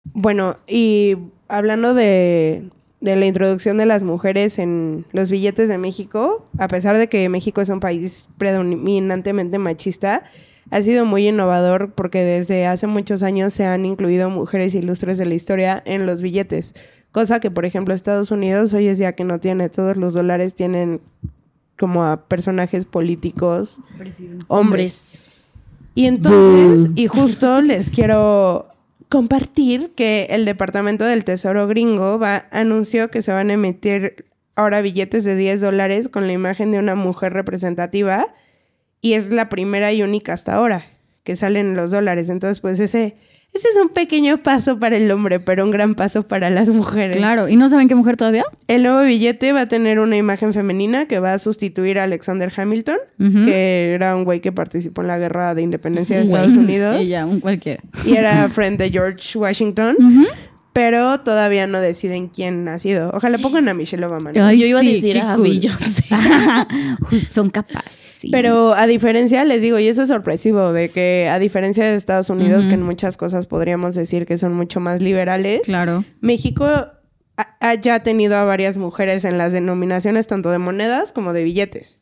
Bueno, y hablando de, de la introducción de las mujeres en los billetes de México, a pesar de que México es un país predominantemente machista, ha sido muy innovador porque desde hace muchos años se han incluido mujeres ilustres de la historia en los billetes. Cosa que, por ejemplo, Estados Unidos hoy es ya que no tiene todos los dólares, tienen como a personajes políticos hombres. Y entonces, y justo les quiero compartir que el Departamento del Tesoro gringo va, anunció que se van a emitir ahora billetes de 10 dólares con la imagen de una mujer representativa y es la primera y única hasta ahora que salen los dólares. Entonces, pues ese, ese es un pequeño paso para el hombre, pero un gran paso para las mujeres. Claro. ¿Y no saben qué mujer todavía? El nuevo billete va a tener una imagen femenina que va a sustituir a Alexander Hamilton, que era un güey que participó en la guerra de independencia de. Estados Unidos [laughs] Ella, un cualquiera. y era friend de George Washington. Pero todavía no deciden quién ha sido. Ojalá pongan a Michelle Obama. ¿no? Ay, Yo iba a decir a cool. Beyoncé. [laughs] Son capaces. sí. Pero a diferencia, les digo, y eso es sorpresivo, de que a diferencia de Estados Unidos, que en muchas cosas podríamos decir que son mucho más liberales, Claro. México ha, ha ya tenido a varias mujeres en las denominaciones tanto de monedas como de billetes.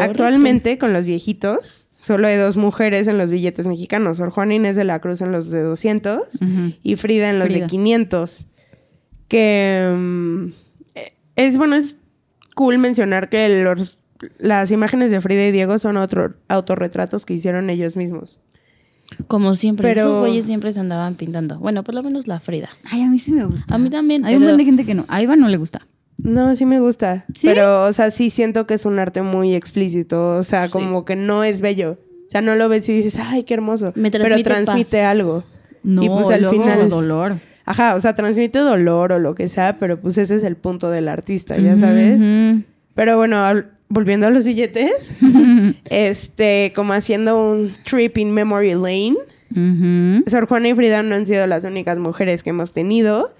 Actualmente, con los viejitos, solo hay dos mujeres en los billetes mexicanos. Sor Juana Inés de la Cruz en los de 200 Ujú. y Frida en los Frida. de 500. Que mm, es bueno, es cool mencionar que los- las imágenes de Frida y Diego son otros autorretratos que hicieron ellos mismos. Como siempre, Pero- esos güeyes siempre se andaban pintando. Bueno, por lo menos la Frida. Ay, a mí sí me gusta. A mí también, Hay un montón de gente que no. A Iván no le gusta. No, sí me gusta. ¿Sí? Pero, o sea, sí siento que es un arte muy explícito. O sea, Sí. como que no es bello. O sea, no lo ves y dices, ay, qué hermoso. Me Pero transmite transmite paz. algo. No, Y, pues, al luego final- dolor. Ajá, o sea, transmite dolor o lo que sea, pero pues ese es el punto del artista, ya sabes. Pero bueno, volviendo a los billetes, [laughs] este, como haciendo un trip in memory lane. Sor Juana y Frida no han sido las únicas mujeres que hemos tenido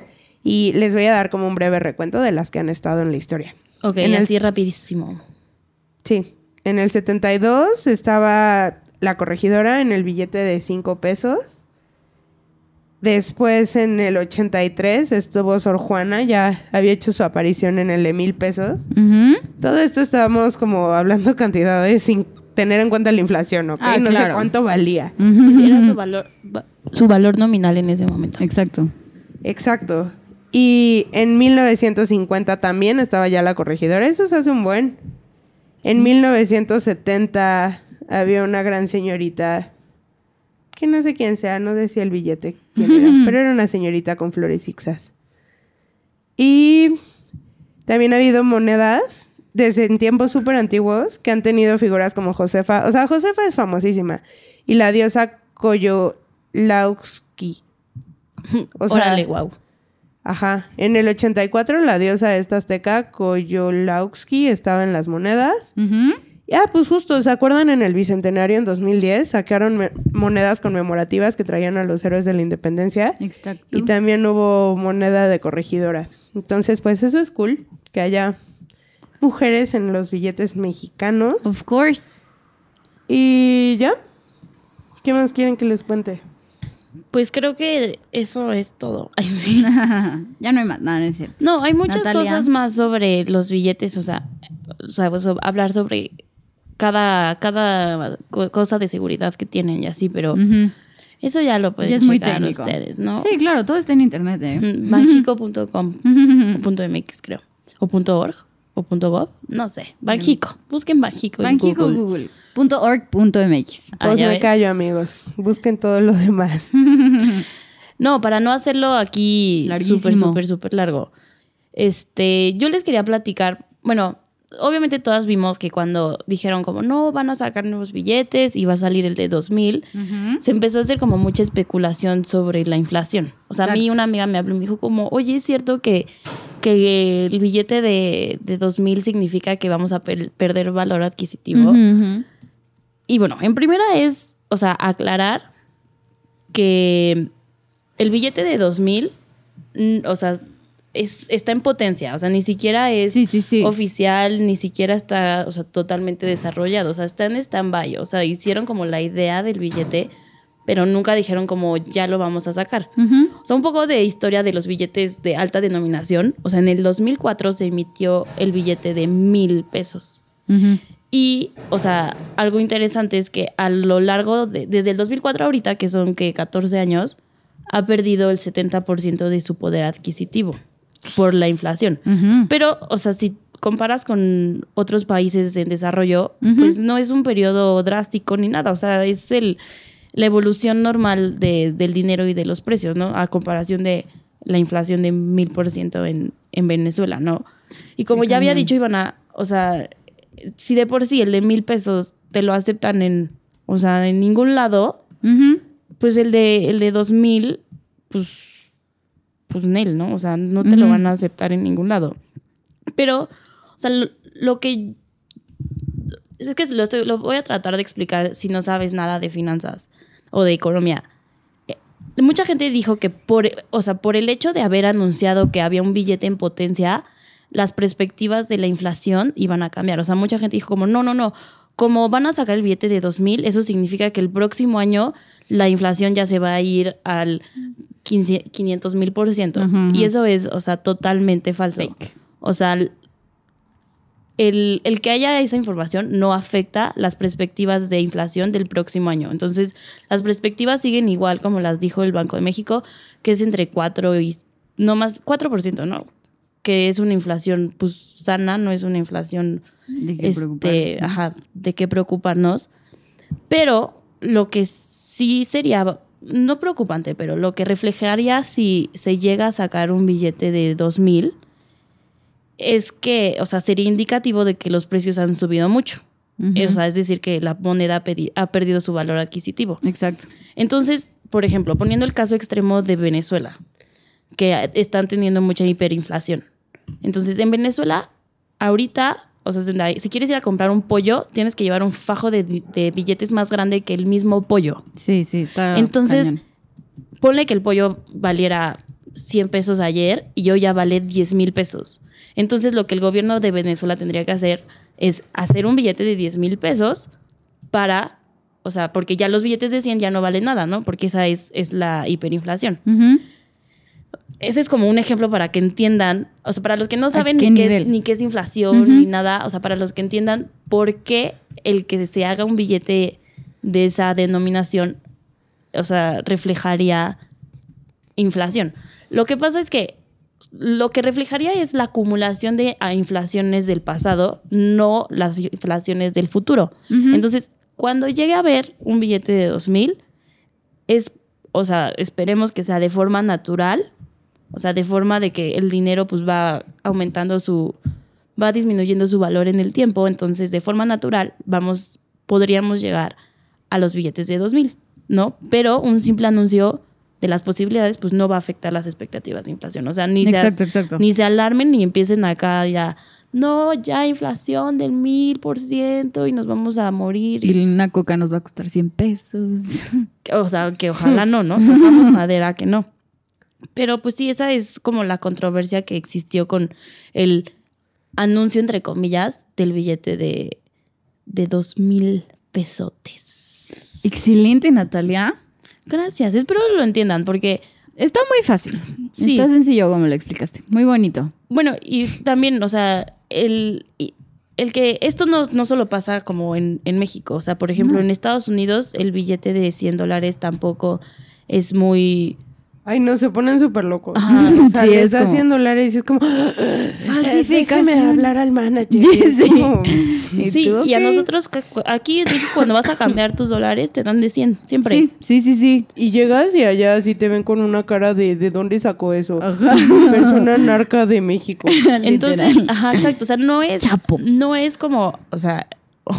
y les voy a dar como un breve recuento de las que han estado en la historia. Ok, En el- así rapidísimo. Sí, en el 72 estaba la corregidora en el billete de 5 pesos. Después en el 83 estuvo Sor Juana, ya había hecho su aparición en el de mil pesos. Todo esto estábamos como hablando cantidades sin tener en cuenta la inflación, ¿ok? Ah, no sé claro. cuánto valía. Ujú. Era su valor, va- su valor nominal en ese momento. Exacto. Exacto. Y en 1950 también estaba ya la corregidora. Eso se hace un buen. En 1970 había una gran señorita, que no sé quién sea, no decía el billete quién era, [laughs] pero era una señorita con flores zigzags. Y también ha habido monedas desde en tiempos súper antiguos que han tenido figuras como Josefa. O sea, Josefa es famosísima. Y la diosa Koyolauski. O sea, Órale, wow. Ajá. En el 84 la diosa esta azteca Koyolauski estaba en las monedas. Ujú. Y, ah, pues justo, ¿se acuerdan en el Bicentenario en 2010? Sacaron monedas conmemorativas que traían a los héroes de la independencia. Exacto. Y también hubo moneda de corregidora. Entonces, pues eso es cool, que haya mujeres en los billetes mexicanos. Of course. Y ya. ¿Qué más quieren que les cuente? Pues creo que eso es todo. [laughs] Ay, sí. [laughs] ya no hay más. Nada, no es cierto. No, hay muchas Natalia. cosas más sobre los billetes, o sea, o sea, hablar sobre cada, cada co- cosa de seguridad que tienen y así, pero eso ya lo pueden Ya es muy checar técnico. ustedes, ¿no? Sí, claro, todo está en internet, ¿eh? Mm, Banjico.com o punto .mx creo, o punto .org o punto .gov, no sé, Banjico, busquen Banjico en Banjico Google. Google. Punto org punto MX. Ah, Pues ya me ves. callo, amigos. Busquen todo lo demás. [laughs] No, para no hacerlo aquí súper, súper, súper largo. Este, yo les quería platicar, bueno, obviamente todas vimos que cuando dijeron como no van a sacar nuevos billetes y va a salir el de 2000, se empezó a hacer como mucha especulación sobre la inflación. O sea, a mí una amiga me habló y me dijo como, oye, es cierto que, que el billete de, de 2000 significa que vamos a per- perder valor adquisitivo. Y bueno, en primera es, o sea, aclarar que el billete de 2000, mm, o sea, es, está en potencia, o sea, ni siquiera es Sí, sí, sí. oficial, ni siquiera está, o sea, totalmente desarrollado, o sea, está en stand-by, o sea, hicieron como la idea del billete, pero nunca dijeron como ya lo vamos a sacar. Ujú. O sea, un poco de historia de los billetes de alta denominación, o sea, en el 2004 se emitió el billete de mil pesos. Ujú. Y, o sea, algo interesante es que a lo largo de, desde el 2004 ahorita, que son que 14 años, ha perdido el 70% de su poder adquisitivo por la inflación. Ujú. Pero, o sea, si comparas con otros países en desarrollo, pues no es un periodo drástico ni nada. O sea, es el, la evolución normal de- del dinero y de los precios, ¿no? A comparación de la inflación de mil por ciento en en Venezuela, ¿no? Y como Sí, ya había dicho Ivana, o sea, si de por sí el de mil pesos te lo aceptan en, o sea, en ningún lado, pues el de, el de 2000, pues, pues Nel, ¿no? O sea, no te lo van a aceptar en ningún lado. Pero, o sea, lo, lo que... Es que lo, estoy- lo voy a tratar de explicar si no sabes nada de finanzas o de economía. Eh, Mucha gente dijo que por, o sea, por el hecho de haber anunciado que había un billete en potencia, las perspectivas de la inflación iban a cambiar. O sea, mucha gente dijo como, no, no, no, como van a sacar el billete de 2000, eso significa que el próximo año la inflación ya se va a ir al 15 500 mil por ciento. Y eso es, o sea, totalmente falso. Fake. O sea, el, el que haya esa información no afecta las perspectivas de inflación del próximo año. Entonces, las perspectivas siguen igual como las dijo el Banco de México, que es entre 4 y no más 4%, ¿no? Que es una inflación pues sana, no es una inflación De qué este, ajá, de qué preocuparnos. Pero lo que sí sería, no preocupante, pero lo que reflejaría si se llega a sacar un billete de 2000 es que, o sea, sería indicativo de que los precios han subido mucho. O sea, es decir, que la moneda ha, perdido su valor adquisitivo. Exacto. Entonces, por ejemplo, poniendo el caso extremo de Venezuela, que están teniendo mucha hiperinflación. Entonces, en Venezuela, ahorita, o sea, si quieres ir a comprar un pollo, tienes que llevar un fajo de, de billetes más grande que el mismo pollo. Sí, sí, está. Entonces, cañón. Ponle que el pollo valiera 100 pesos ayer y hoy ya vale 10 mil pesos. Entonces, lo que el gobierno de Venezuela tendría que hacer es hacer un billete de 10 mil pesos para, o sea, porque ya los billetes de 100 ya no valen nada, ¿no? Porque esa es, es la hiperinflación. Ese es como un ejemplo para que entiendan, o sea, para los que no saben qué ni qué, es, ni qué es inflación ni nada, o sea, para los que entiendan por qué el que se haga un billete de esa denominación, o sea, reflejaría inflación. Lo que pasa es que lo que reflejaría es la acumulación de ah, inflaciones del pasado, no las inflaciones del futuro. Entonces, cuando llegue a ver un billete de 2000, es, o sea, esperemos que sea de forma natural, o sea, de forma de que el dinero pues va aumentando su, va disminuyendo su valor en el tiempo, entonces de forma natural vamos, podríamos llegar a los billetes de 2000, ¿no? Pero un simple anuncio de las posibilidades pues no va a afectar las expectativas de inflación, o sea, ni se, Exacto, ni se alarmen ni empiecen acá ya, no, ya inflación del mil por ciento y nos vamos a morir. Y una coca nos va a costar 100 pesos. [laughs] O sea, que ojalá no, ¿no? Tocamos [laughs] madera que no. Pero pues sí, esa es como la controversia que existió con el anuncio, entre comillas, del billete de, de dos mil pesotes. Excelente, Natalia. Gracias, espero lo entiendan porque, Está muy fácil. Sí. Está sencillo como lo explicaste. Muy bonito. bueno, y también, o sea, el, el que esto no, no solo pasa como en, en México, o sea, por ejemplo, No. en Estados Unidos el billete de 100 dólares tampoco es muy Ay, no, se ponen súper locos. Ajá, o sea, sí, les es das como- 100 dólares y es como... Falsificación. Falsificación. Déjame hablar al manager. [laughs] Sí, sí. como- ¿Y Sí, tú, y a nosotros aquí cuando vas a cambiar tus dólares te dan de 100, siempre. Sí, sí, sí, sí. Y llegas y allá así te ven con una cara de ¿de dónde sacó eso? [laughs] Persona narca de México. [laughs] Entonces, ajá, exacto, o sea, no es Chapo. no es como, o sea,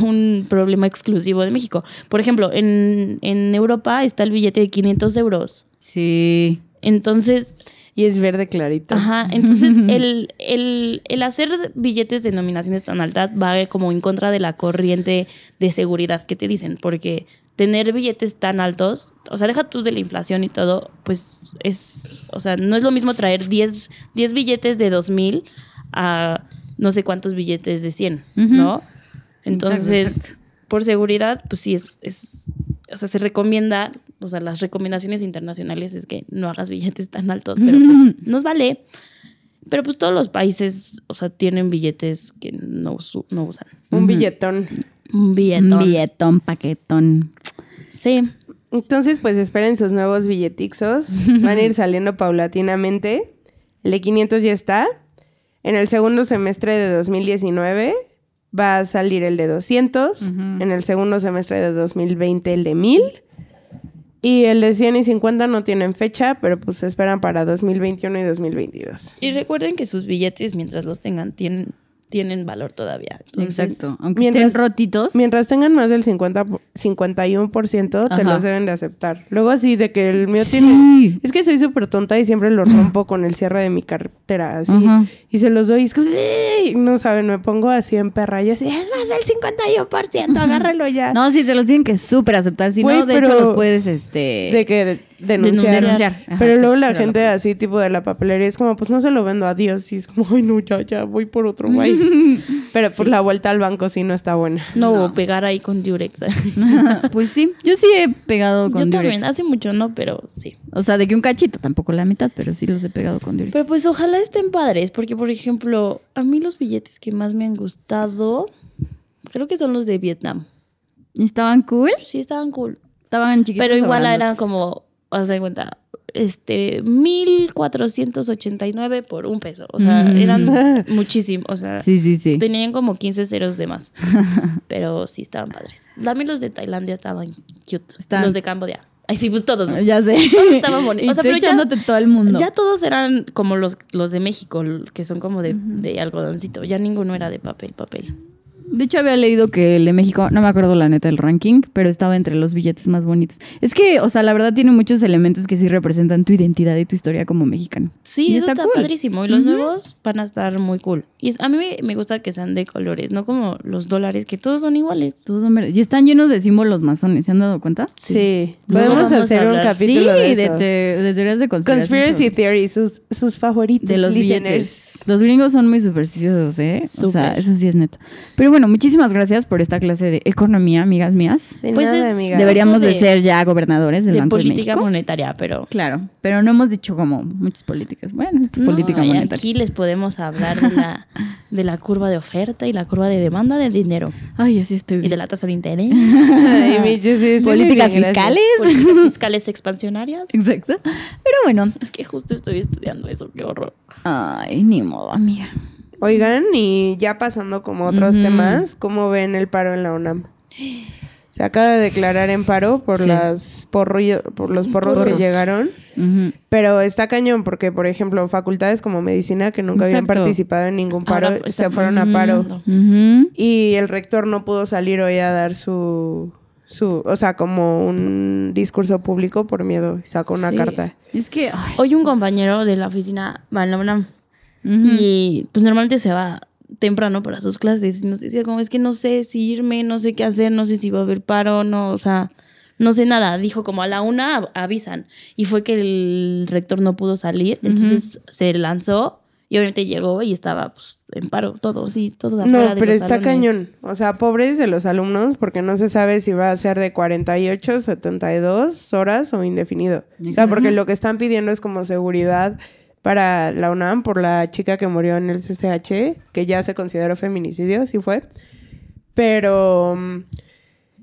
un problema exclusivo de México. Por ejemplo, en, en Europa está el billete de 500 euros. Sí. Entonces, Y es verde clarito. ajá, [laughs] entonces el, el, el hacer billetes de denominaciones tan altas va como en contra de la corriente de seguridad que te dicen, porque tener billetes tan altos, o sea, deja tú de la inflación y todo, pues es, o sea, no es lo mismo traer 10, 10 billetes de 2000 a no sé cuántos billetes de 100, Ujú. ¿no? Entonces, exacto. por seguridad, pues sí es, es, o sea, se recomienda, o sea, las recomendaciones internacionales es que no hagas billetes tan altos, pero [laughs] pues, nos vale. Pero pues todos los países, o sea, tienen billetes que no, usan. Un billetón. Un billetón. Un billetón, paquetón. Sí. Entonces, pues esperen sus nuevos billetixos. [laughs] Van a ir saliendo paulatinamente. El de 500 ya está. En el segundo semestre de 2019 va a salir el de 200. Ujú. En el segundo semestre de 2020 el de 1000. Y el de 100 y 50 no tienen fecha, pero pues se esperan para 2021 y 2022. Y recuerden que sus billetes, mientras los tengan, tienen, tienen valor todavía. Entonces, Exacto. Aunque mientras- estén rotitos. Mientras tengan más del 50, po- 51%, te Ajá. los deben de aceptar. Luego así de que el mío tiene... Es que soy súper tonta y siempre lo rompo con el cierre de mi cartera, así. Ajá. Y se los doy y es "Ey", no saben, me pongo así en perra. Y así, es más del 51%, agárrelo ya. No, sí, te los tienen que súper aceptar. Si no, de pero- hecho, los puedes, este... De que de- denunciar. denunciar. Ajá, Pero luego sí, la sí, gente lo- así, tipo de la papelería, es como, pues no se lo vendo a Dios. Y es como, ay, no, ya, ya, voy por otro, güey. [laughs] [laughs] Pero pues la vuelta al banco sí no está buena. no, No. pegar ahí con Durex. [laughs] pues sí, yo sí he pegado con Yo Durex. también, hace mucho no, pero sí. O sea, de que un cachito, tampoco la mitad, pero sí los he pegado con Durex. Pero pues ojalá estén padres, porque por ejemplo, a mí los billetes que más me han gustado, creo que son los de Vietnam. ¿Y ¿Estaban cool? Sí, estaban cool. Estaban chiquitos. Pero igual eran como, haz de cuenta, este, 1489 por un peso. O sea, Mm. eran [laughs] muchísimo. O sea, Sí, sí, sí. tenían como 15 ceros de más. [laughs] pero sí estaban padres. También los de Tailandia estaban cute. Estaban- Los de Camboya. Ay, sí, pues todos. Ya sé. [laughs] estaban bonitos. O sea, pero ya- echándote todo el mundo. Ya todos eran como los, los de México, que son como de, de algodoncito. Ya ninguno era de papel, papel. De hecho, había leído que el de México, no me acuerdo la neta del ranking, pero estaba entre los billetes más bonitos. Es que, o sea, la verdad tiene muchos elementos que sí representan tu identidad y tu historia como mexicano. Sí, Y eso está está, cool. padrísimo. Y los nuevos van a estar muy cool. Y a mí me, gusta que sean de colores, no como los dólares, que todos son iguales. Todos son verdes. Y están llenos de símbolos masones, ¿se han dado cuenta? Sí. Podemos hacer un capítulo sí, de de, eso. te- de teorías de conspiración. Conspiracy Theory, sus, sus favoritos. de los listeners. billetes. Los gringos son muy supersticiosos, ¿eh? O sea, Súper. eso sí es neta. Pero bueno, muchísimas gracias por esta clase de economía, amigas mías. De Pues nada, es- amiga. Deberíamos de, de- ser ya gobernadores del de Banco de política México. monetaria, pero... Claro, pero no hemos dicho como muchas políticas. Bueno, No, política y monetaria. aquí les podemos hablar de la, [laughs] de la curva de oferta y la curva de demanda de dinero Ay, así estoy y bien. de la tasa de interés, [laughs] Ay, mi muy Políticas bien, gracias. fiscales. políticas [laughs] fiscales expansionarias. Exacto. Pero bueno, Es que justo estoy estudiando eso, qué horror. ay, ni modo, amiga. Oigan, y ya pasando como a otros temas, ¿cómo ven el paro en la UNAM? Se acaba de declarar en paro por Sí. las porrillo- por los porros que llegaron, pero está cañón porque por ejemplo, facultades como medicina que nunca habían participado en ningún paro Ahora, se fueron a paro y el rector no pudo salir hoy a dar su su, o sea, como un discurso público por miedo, y sacó una Sí. carta. Es que. ay, Hoy un compañero de la oficina va ujú. y pues normalmente se va temprano para sus clases y nos decía como es que no sé si irme, no sé qué hacer, no sé si va a haber paro, no, o sea, no sé nada. Dijo como a la una av- avisan y fue que el rector no pudo salir, entonces se lanzó y obviamente llegó y estaba pues en paro todo, sí, todo No, de pero los está salones. cañón. O sea, pobres de los alumnos porque no se sabe si va a ser de 48, 72 horas o indefinido. O sea, porque lo que están pidiendo es como seguridad para la UNAM por la chica que murió en el CCH, que ya se consideró feminicidio, sí fue. Pero mm,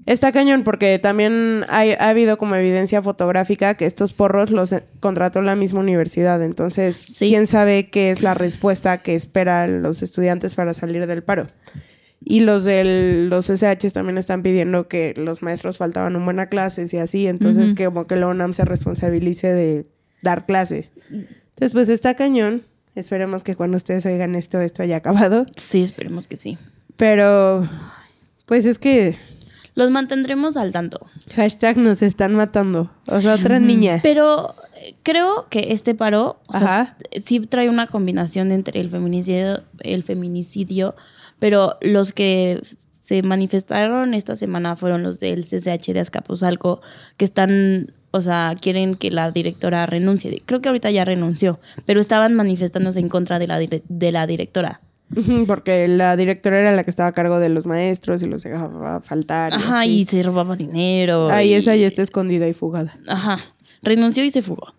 Está cañón porque también hay- ha habido como evidencia fotográfica que estos porros los eh, contrató la misma universidad. Entonces, Sí. ¿quién sabe qué es la respuesta que esperan los estudiantes para salir del paro? Y los de los SH también están pidiendo que los maestros faltaban un buena clases y así. Entonces, que como que la UNAM se responsabilice de dar clases. Entonces, pues está cañón. Esperemos que cuando ustedes oigan esto, esto haya acabado. Sí, esperemos que sí. Pero, pues es que Los mantendremos al tanto. hashtag nos están matando. O sea, otra niña. Pero eh, creo que este paro o sea, sí trae una combinación entre el feminicidio, el feminicidio, pero los que se manifestaron esta semana fueron los del CCH de Azcapotzalco, que están, o sea, quieren que la directora renuncie. Creo que ahorita ya renunció, pero estaban manifestándose en contra de la, dire- de la directora. Porque la directora era la que estaba a cargo de los maestros y los dejaba faltar. y Ajá, así. y se robaba dinero. Ahí y- esa ya está escondida y fugada. Ajá, renunció y se fugó.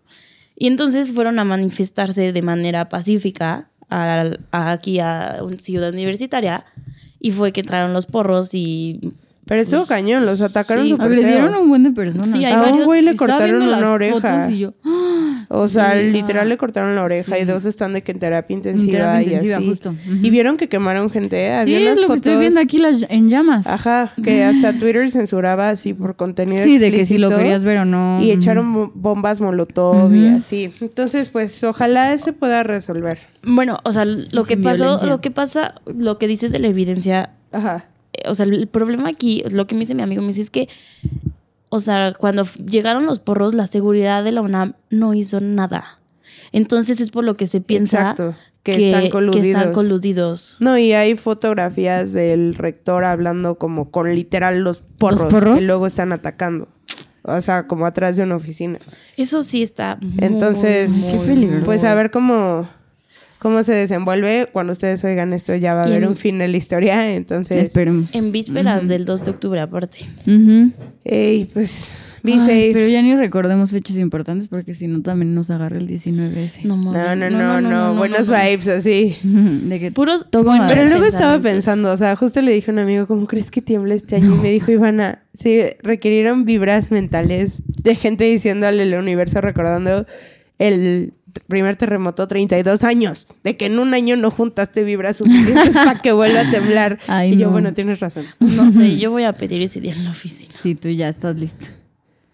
Y entonces fueron a manifestarse de manera pacífica a- aquí a una ciudad universitaria y fue que entraron los porros y... Pero estuvo cañón, los atacaron sí. súper Agredieron a feo. un buen de personas. Sí, hay A un güey le cortaron una oreja. fotos y yo, [gasps] ¡ah! O sea, Sí. literal le cortaron la oreja Sí. y dos están de que en terapia intensiva terapia y intensiva, así. justo. Y vieron que quemaron gente. ¿eh? Sí, Había es lo que fotos- estoy viendo aquí las, en llamas. Ajá, que hasta Twitter censuraba así por contenido Sí, de que si lo querías ver o no. Y echaron bo- bombas molotov y así. Entonces, pues, ojalá se pueda resolver. Bueno, o sea, lo que pasó, violencia. lo que pasa, lo que dices de la evidencia, Ajá. O sea, el problema aquí, lo que me dice mi amigo, me dice es que, o sea, cuando llegaron los porros, la seguridad de la UNAM no hizo nada. Entonces es por lo que se piensa Exacto. Que, están coludidos. que están coludidos. No, y hay fotografías del rector hablando como con literal los porros, porros? que luego están atacando. O sea, como atrás de una oficina. Eso sí está muy, Entonces, muy, pues a ver cómo, cómo se desenvuelve. Cuando ustedes oigan esto ya va a haber en- un fin de la historia. Entonces, Esperemos. En vísperas del 2 de octubre, aparte. Ujú. ey, pues, be Ay, safe. Pero ya ni recordemos fechas importantes porque si no también nos agarra el 19 ese. No, No, mames. no, no, no, buenos no. vibes así. De que Puros mal. Pero luego estaba pensando, o sea, justo le dije a un amigo, ¿cómo crees que tiembla este año? Y me dijo, Ivana, sí, requirieron vibras mentales de gente diciéndole al universo, recordando el primer terremoto, 32 años, de que en un año no juntaste vibras suficientes [laughs] para que vuelva a temblar. Ay, y yo, no. bueno, tienes razón. No sé, [laughs] yo voy a pedir ese día en la oficina. sí, tú ya estás lista.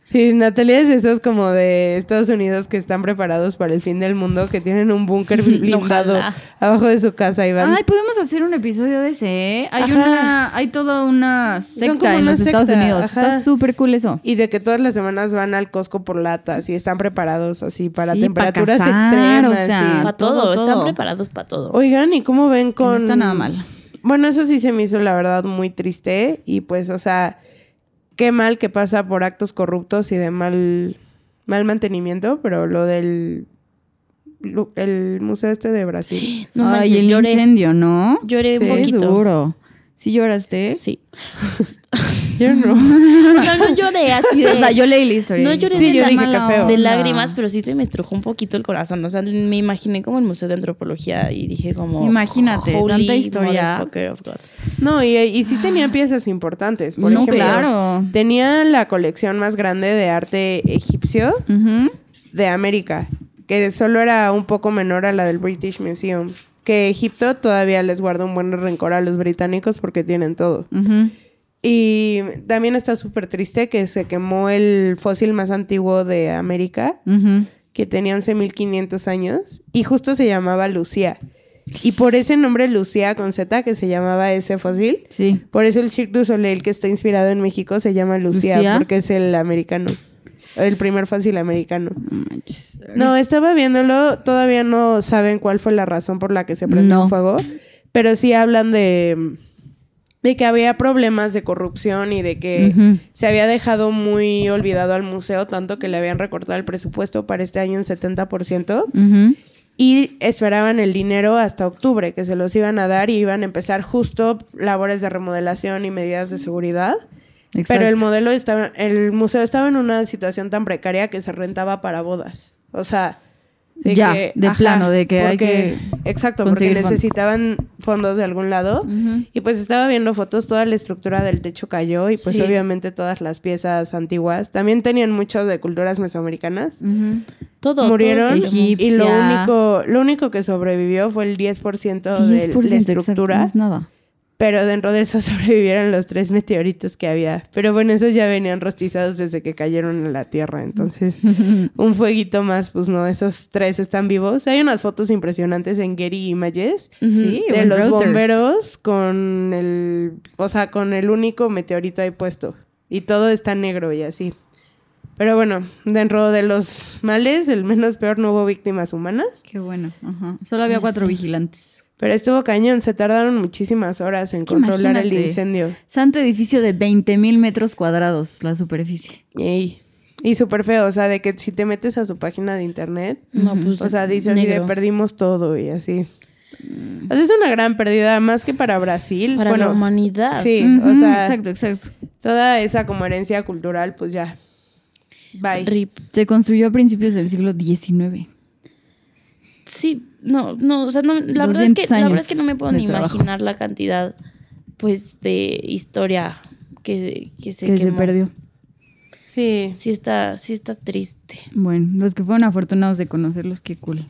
Sí, Natalia es de esos como de Estados Unidos que están preparados para el fin del mundo, que tienen un búnker [laughs] blindado abajo de su casa y van... Ay, podemos hacer un episodio de ese, ¿eh? Hay Ajá. una, hay toda una como secta en una los Estados Unidos. ajá. Está súper cool eso. Y de que todas las semanas van al Costco por latas y están preparados así para Sí, temperaturas cazar, extremas. o sea, sí. Para todo, todo, están todo. preparados para todo. Oigan, ¿y cómo ven Que no con...? está nada mal. Bueno, eso sí se me hizo, la verdad, muy triste. Y pues, o sea, qué mal que pasa por actos corruptos y de mal, mal mantenimiento, pero lo del... El museo este de Brasil. [gasps] No Ay, manches, el lloré. incendio, ¿no? Lloré Sí, un Qué poquito. duro. ¿Sí lloraste? Sí. [laughs] Yo no. O sea, no lloré así de... O sea, yo leí la historia. No lloré Sí, de, yo la- dije de lágrimas, pero sí se me estrujó un poquito el corazón. O sea, me imaginé como el Museo de Antropología y dije como... Imagínate, "Holy tanta historia". motherfucker of God. No, y, y sí tenía piezas importantes. Por no, ejemplo, claro. tenía la colección más grande de arte egipcio de América, que solo era un poco menor a la del British Museum. Que Egipto todavía les guarda un buen rencor a los británicos porque tienen todo. Y también está súper triste que se quemó el fósil más antiguo de América, Ujú. que tenía 11.500 años, y justo se llamaba Lucía. Y por ese nombre Lucía con Z, que se llamaba ese fósil, Sí. por eso el Cirque du Soleil que está inspirado en México se llama Lucía, ¿Lucía? porque es el americano, el primer fósil americano. No estaba viéndolo, todavía no saben cuál fue la razón por la que se prendió No. fuego, pero sí hablan de, de que había problemas de corrupción y de que se había dejado muy olvidado al museo, tanto que le habían recortado el presupuesto para este año un 70%, Ujú. y esperaban el dinero hasta octubre, que se los iban a dar y iban a empezar justo labores de remodelación y medidas de seguridad. Pero el modelo estaba, el museo estaba en una situación tan precaria que se rentaba para bodas. O sea, Ya, que- de plano, de que hay porque- Exacto, porque fondos. necesitaban fondos de algún lado. Y pues estaba viendo fotos, toda la estructura del techo cayó y pues Sí. obviamente todas las piezas antiguas. También tenían mucho de culturas mesoamericanas. Todo. Murieron todo y lo único, lo único que sobrevivió fue el 10%, de 10%, la exacto, estructura. no es nada. Pero dentro de eso [laughs] sobrevivieron los tres meteoritos que había. Pero bueno, esos ya venían rostizados desde que cayeron en la Tierra. Entonces, [laughs] un fueguito más, pues no, esos tres están vivos. Hay unas fotos impresionantes en Getty Images Sí, de los Reuters. bomberos con el, o sea, con el único meteorito ahí puesto. Y todo está negro y así. Pero bueno, dentro de los males, el menos peor no hubo víctimas humanas. Qué bueno. Ajá. Solo había cuatro sí. vigilantes. Pero estuvo cañón, se tardaron muchísimas horas en Es que controlar el incendio. Santo edificio de 20 mil metros cuadrados, la superficie. Ey. Y súper feo, o sea, de que si te metes a su página de internet, No, pues, o sea, dice así de negro. perdimos todo y así. O sea, es una gran pérdida, más que para Brasil. Para bueno, la humanidad. Sí, o sea, Exacto, exacto. toda esa como herencia cultural, pues ya. Bye. Rip. Se construyó a principios del siglo XIX. Sí, no, no, o sea, no, la verdad es que 200 la verdad es que no me puedo ni trabajo. imaginar la cantidad pues de historia que, que se que se quemó. perdió. Sí. Sí está, sí está triste. Bueno, los que fueron afortunados de conocerlos, qué cool.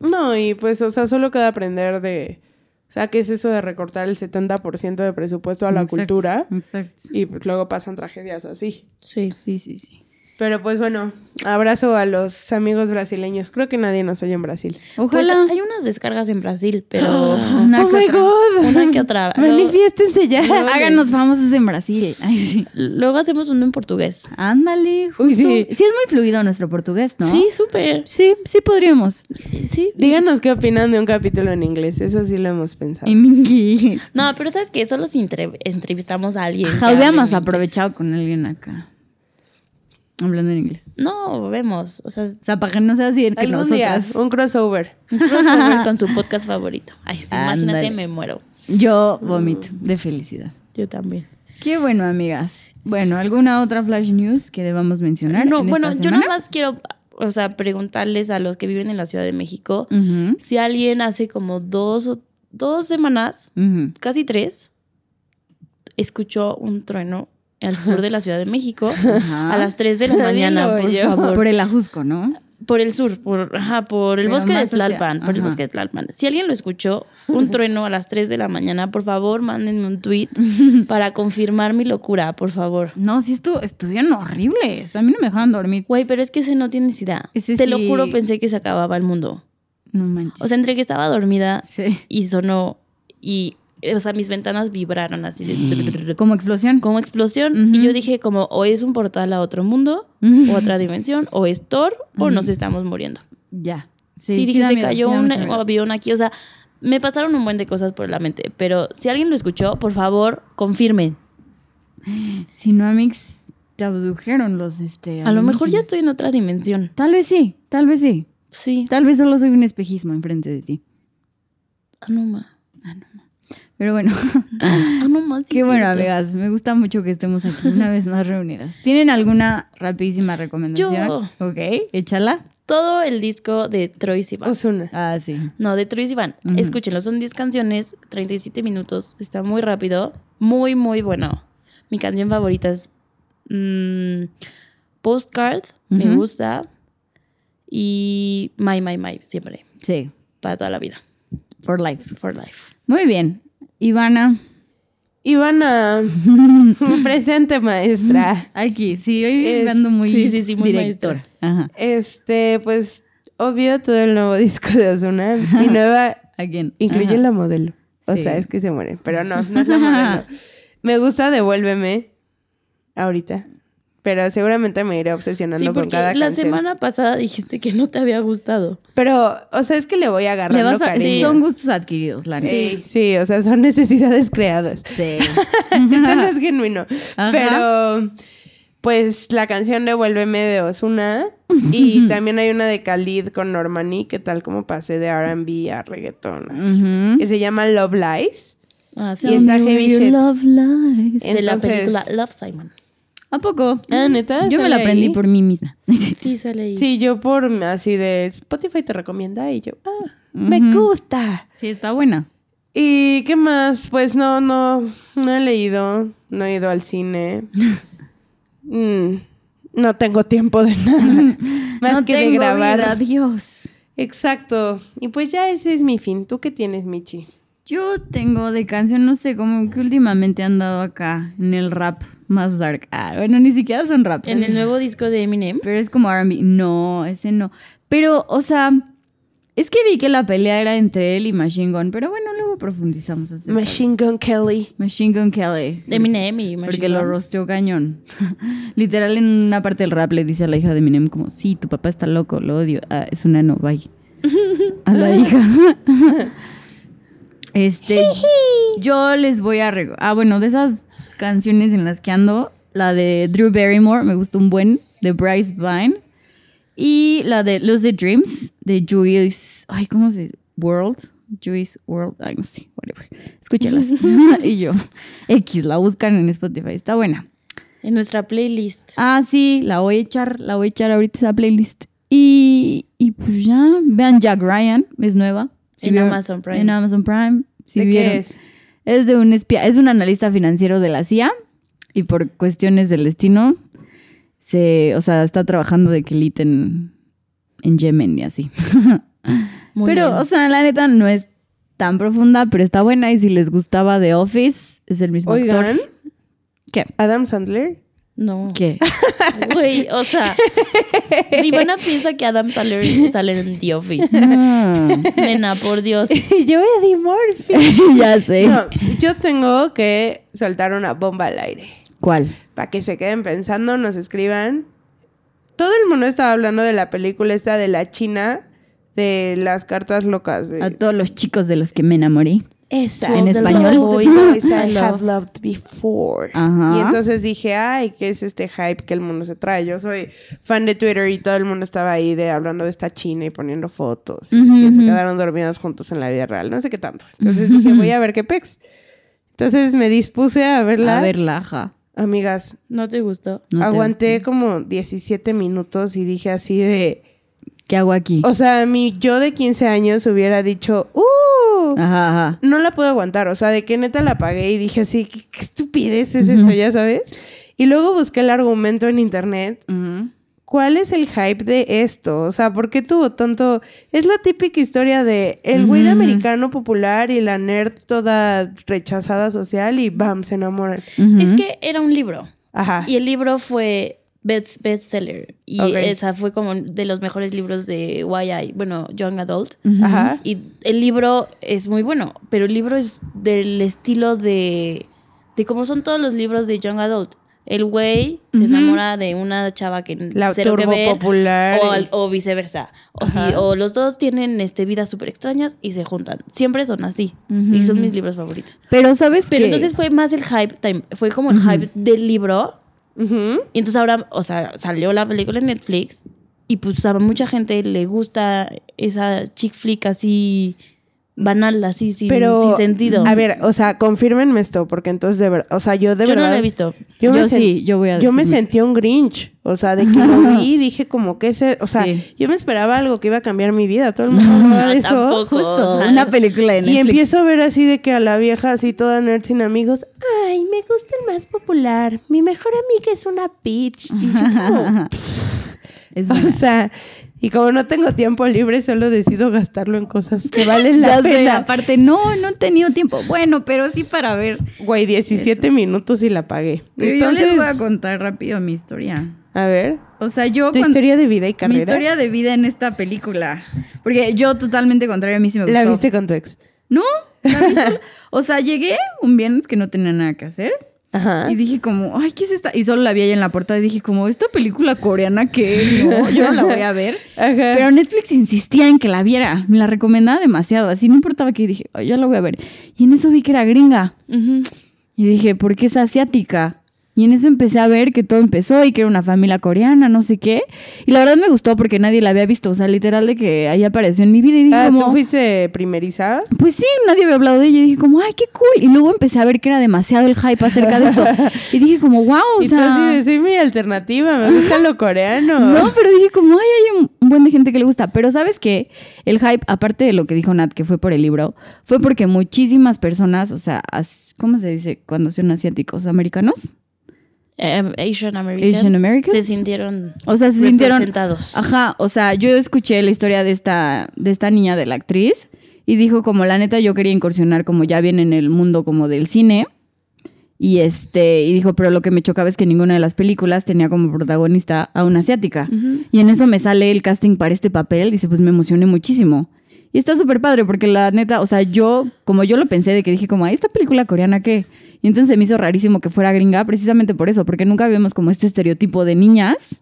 No, y pues, o sea, solo queda aprender de. O sea, ¿qué es eso de recortar el 70% de presupuesto a la Exacto, cultura? Exacto. Y pues luego pasan tragedias así. Sí. Sí, sí, sí. Pero pues bueno, abrazo a los amigos brasileños. Creo que nadie nos oye en Brasil. Pues Ojalá. hay unas descargas en Brasil, pero [gasps] Una ¡Oh, que my otra. God! una que otra. Luego, [laughs] Manifiéstense ya. Háganos famosos en Brasil. [laughs] Ay, sí. luego hacemos uno en portugués. Ándale. Uy, sí. Sí, es muy fluido nuestro portugués, ¿no? Sí, súper. Sí, sí podríamos. Sí. Díganos qué opinan de un capítulo en inglés. Eso sí lo hemos pensado. En inglés. No, pero ¿sabes qué? Solo si entre- entrevistamos a alguien. que Ajá, hubiéramos aprovechado con alguien acá. Hablando en inglés. No, vemos. O sea, O sea, para que no sea así que Algún día, nosotras. un crossover. un crossover [laughs] con su podcast favorito. Ay, sí, imagínate, me muero. Yo vomito de felicidad. Yo también. Qué bueno, amigas. Bueno, ¿alguna otra flash news que debamos mencionar? No, en bueno, yo nada más quiero, o sea, preguntarles a los que viven en la Ciudad de México si alguien hace como dos o dos semanas, casi tres, escuchó un trueno al sur de la Ciudad de México [laughs] Ajá. a las 3 de la [laughs] mañana, por yo. favor. Por el Ajusco, ¿no? Por el sur, por, ajá, por el Pero bosque de hacia- Tlalpan, por el bosque de Tlalpan. Si alguien lo escuchó, un [laughs] trueno a las 3 de la mañana, por favor, mándenme un tweet para confirmar mi locura, por favor. No, sí, estu estuvieron horribles. A mí no me dejaban dormir. Güey, pero es que ese no tienes idea. Ese Te lo juro, pensé que se acababa el mundo. No manches. O sea, entre que estaba dormida Sí. y sonó y, o sea, mis ventanas vibraron así de... Como explosión. como explosión. Y yo dije como, o es un portal a otro mundo, o otra dimensión, o es Thor, o nos estamos muriendo. Ya. Sí, dije, se miedo, cayó sí un avión aquí. O sea, me pasaron un buen de cosas por la mente. Pero si alguien lo escuchó, por favor, confirmen. Si no, Amix, te abdujeron los, este... A lo mejor ya estoy en otra dimensión. Tal vez sí, tal vez sí. Sí. Tal vez solo soy un espejismo enfrente de ti. Ah, no, ma. Pero bueno, Ah, no, ma, sí qué bueno, cierto. amigas. Me gusta mucho que estemos aquí una vez más reunidas. ¿Tienen alguna rapidísima recomendación? Yo. Ok, échala. Todo el disco de Troy Sivan. Osuna. Ah, sí. No, de Troy Sivan. Ujú. Escúchenlo, son 10 canciones, 37 minutos. Está muy rápido. Muy, muy bueno. Mi canción favorita es mm, Postcard. Me gusta. Y My, My, My, siempre. Sí, Para toda la vida. for life. For life. Muy bien. Ivana. Ivana, [laughs] presente maestra. Aquí, sí, hoy Es- ando muy sí, sí, sí, muy directora. Ajá. Este, pues, obvio, todo el nuevo [laughs] disco de Osuna. Mi nueva [laughs] Again. incluye la modelo. O Sí. sea, es que se muere. Pero no, no es la modelo. Me gusta Devuélveme ahorita. Pero seguramente me iré obsesionando Sí, con porque cada la canción. semana pasada dijiste que no te había gustado. Pero, o sea, es que le voy Le agarrando vas a... cariño. Son gustos adquiridos, la neta. Sí, sí, o sea, son necesidades creadas. Sí. [laughs] Esto no es genuino. Ajá. Pero, pues, la canción Devuélveme de Osuna. Y [laughs] también hay una de Khalid con Normani, que tal como pasé de R&B a reggaetón. Ujú. Que se llama Love Lies. Ah, Y está heavy shit. Love lies. de la Entonces- película Love Simon. ¿A poco? Ah, ¿neta? Yo me ¿Sale la aprendí ahí? por mí misma. [laughs] Sí, sale ahí. Sí, yo por así de Spotify te recomienda y yo, ah, me gusta. Sí, está buena. ¿Y qué más? Pues no, no, no he leído, no he ido al cine. [laughs] Mm, no tengo tiempo de nada. [laughs] Más no que de grabar. vida, Dios. Exacto. Y pues ya ese es mi fin. ¿Tú qué tienes, Michi? Yo tengo de canción, no sé, como que últimamente han dado acá en el rap más dark. Ah, bueno, ni siquiera son rap. En el nuevo disco de Eminem. Pero es como R&B. No, ese no. Pero, o sea, es que vi que la pelea era entre él y Machine Gun. Pero bueno, luego profundizamos. acerca Machine. Gun Kelly. Machine Gun Kelly. De Eminem y Machine Porque lo rosteó cañón. [laughs] Literal, en una parte del rap le dice a la hija de Eminem como, sí, tu papá está loco, lo odio. Ah, es una no, bye. [laughs] A la hija. [laughs] este, yo les voy a... Ah, bueno, de esas canciones en las que ando, la de Drew Barrymore, me gustó un buen, de Bryce Vine. Y la de Lucid Dreams, de Juice... Ay, ¿cómo se dice? World. Juice World. Ay, no sé, whatever. Escúchalas. [laughs] [laughs] y yo, X, la buscan en Spotify. Está buena. En nuestra playlist. Ah, sí, la voy a echar, la voy a echar ahorita esa playlist. Y, y pues ya, vean Jack Ryan, es nueva. Si En vieron- Amazon Prime. En Amazon Prime. Si ¿De vieron. qué es? Es de un espía, es un analista financiero de la CIA y por cuestiones del destino se, o sea, está trabajando de Kelit en, en Yemen y así. [laughs] Muy pero, bien. o sea, la neta no es tan profunda, pero está buena y si les gustaba The Office, es el mismo Oigan, actor. ¿Qué? Adam Sandler. No. ¿Qué? [laughs] Güey, o sea, mi buena piensa que Adam sale, sale en The Office. Ah, Nena, por Dios. [laughs] yo Eddie Murphy. [laughs] ya sé. No, yo tengo que soltar una bomba al aire. ¿Cuál? Para que se queden pensando, nos escriban. Todo el mundo estaba hablando de la película esta de la China, de las cartas locas. de- A todos los chicos de los que me enamoré. Esa. ¿En español? Boys Boys I have loved before. Ajá. Y entonces dije, ay, ¿qué es este hype que el mundo se trae? Yo soy fan de Twitter y todo el mundo estaba ahí de hablando de esta China y poniendo fotos. y se quedaron dormidos juntos en la vida real. No sé qué tanto. Entonces dije, voy a ver qué pex. Entonces me dispuse a verla. A ver, laja. Amigas, ¿No te gustó? No aguanté como 17 minutos y dije así de... ¿Qué hago aquí? O sea, mi yo de 15 años hubiera dicho, ¡uh! Ajá, ajá. no la puedo aguantar. O sea, de que neta la apagué y dije así, ¿qué, qué estupidez es esto? Ya sabes. Y luego busqué el argumento en internet. ¿Cuál es el hype de esto? O sea, ¿por qué tuvo tanto...? Es la típica historia de el güey de Ujú. americano popular y la nerd toda rechazada social y ¡bam! se enamoran. Es que era un libro. Ajá. Y el libro fue best bestseller. Y esa fue como de los mejores libros de YI, bueno, Young Adult. Ajá. Y el libro es muy bueno, pero el libro es del estilo de, de como son todos los libros de Young Adult. El güey se enamora de una chava que La cero que turbo ver, popular. o, viceversa. O, sí, Ajá. o los dos tienen este, vidas súper extrañas y se juntan. Siempre son así. Y son mis libros favoritos. Pero ¿sabes Pero qué? entonces fue más el hype, time- fue como el hype del libro. Y entonces ahora, o sea, salió la película en Netflix y pues a mucha gente le gusta esa chick flick así banal, así sin, Pero, sin sentido. A ver, o sea, confírmenme esto, porque entonces de verdad, o sea, yo de yo verdad... no la he visto. Yo, Yo sí, yo voy a Yo me sentí un Grinch. O sea, de que [laughs] lo vi y dije como que ese... O sea, Sí. yo me esperaba algo que iba a cambiar mi vida. Todo el mundo hablaba de eso. tampoco. Justo, o sea, una película de Y Netflix. empiezo a ver así de que a la vieja así toda nerd sin amigos. Ay, me gusta el más popular. Mi mejor amiga es una bitch. Y yo como, [laughs] Es [laughs] o sea, y como no tengo tiempo libre, solo decido gastarlo en cosas que valen la [laughs] Ya sé, pena. aparte, no, no he tenido tiempo. Bueno, pero sí para ver. Güey, 17 minutos y la pagué. Entonces, yo les voy a contar rápido mi historia. a ver, O sea, yo tu historia de vida y mi carrera. historia de vida en esta película. Porque yo totalmente contrario a mí sí me gustó. La viste con tu ex. No, la vi sola. [laughs] O sea, llegué un viernes que no tenía nada que hacer. Ajá. Y dije como, ay, ¿qué es esta? Y solo la vi ahí en la puerta y dije como, ¿esta película coreana que no? Yo no la voy a ver. [laughs] Ajá. Pero Netflix insistía en que la viera. Me la recomendaba demasiado. Así no importaba que dije, ay, ya la voy a ver. Y en eso vi que era gringa. Ujú. Y dije, ¿por qué es asiática? Y en eso empecé a ver que todo empezó y que era una familia coreana, no sé qué. Y la verdad me gustó porque nadie la había visto. O sea, literal de que ahí apareció en mi vida y dije Ah, como... ¿tú fuiste primeriza? Pues sí, nadie había hablado de ella y dije como, ay, qué cool. Y luego empecé a ver que era demasiado el hype acerca de esto. [laughs] Y dije como, wow, o y sea... así de, soy mi alternativa, me gusta lo coreano. [laughs] No, pero dije como, ay, hay un, buen de gente que le gusta. Pero ¿sabes qué? El hype, aparte de lo que dijo Nat, que fue por el libro, fue porque muchísimas personas, o sea, ¿cómo se dice cuando son asiáticos? ¿Americanos? Eh, Asian Americans. Asian Americans. Se sintieron O sea, se sintieron... Ajá, o sea, yo escuché la historia de esta, de esta niña, de la actriz, y dijo como, la neta, yo quería incursionar como ya bien en el mundo como del cine. Y este, y dijo, pero lo que me chocaba es que ninguna de las películas tenía como protagonista a una asiática. Y en eso me sale el casting para este papel. Dice, pues me emocioné muchísimo. Y está súper padre porque la neta, o sea, yo, como yo lo pensé de que dije como, ay, esta película coreana, ¿qué? Y entonces se me hizo rarísimo que fuera gringa precisamente por eso, porque nunca vemos como este estereotipo de niñas.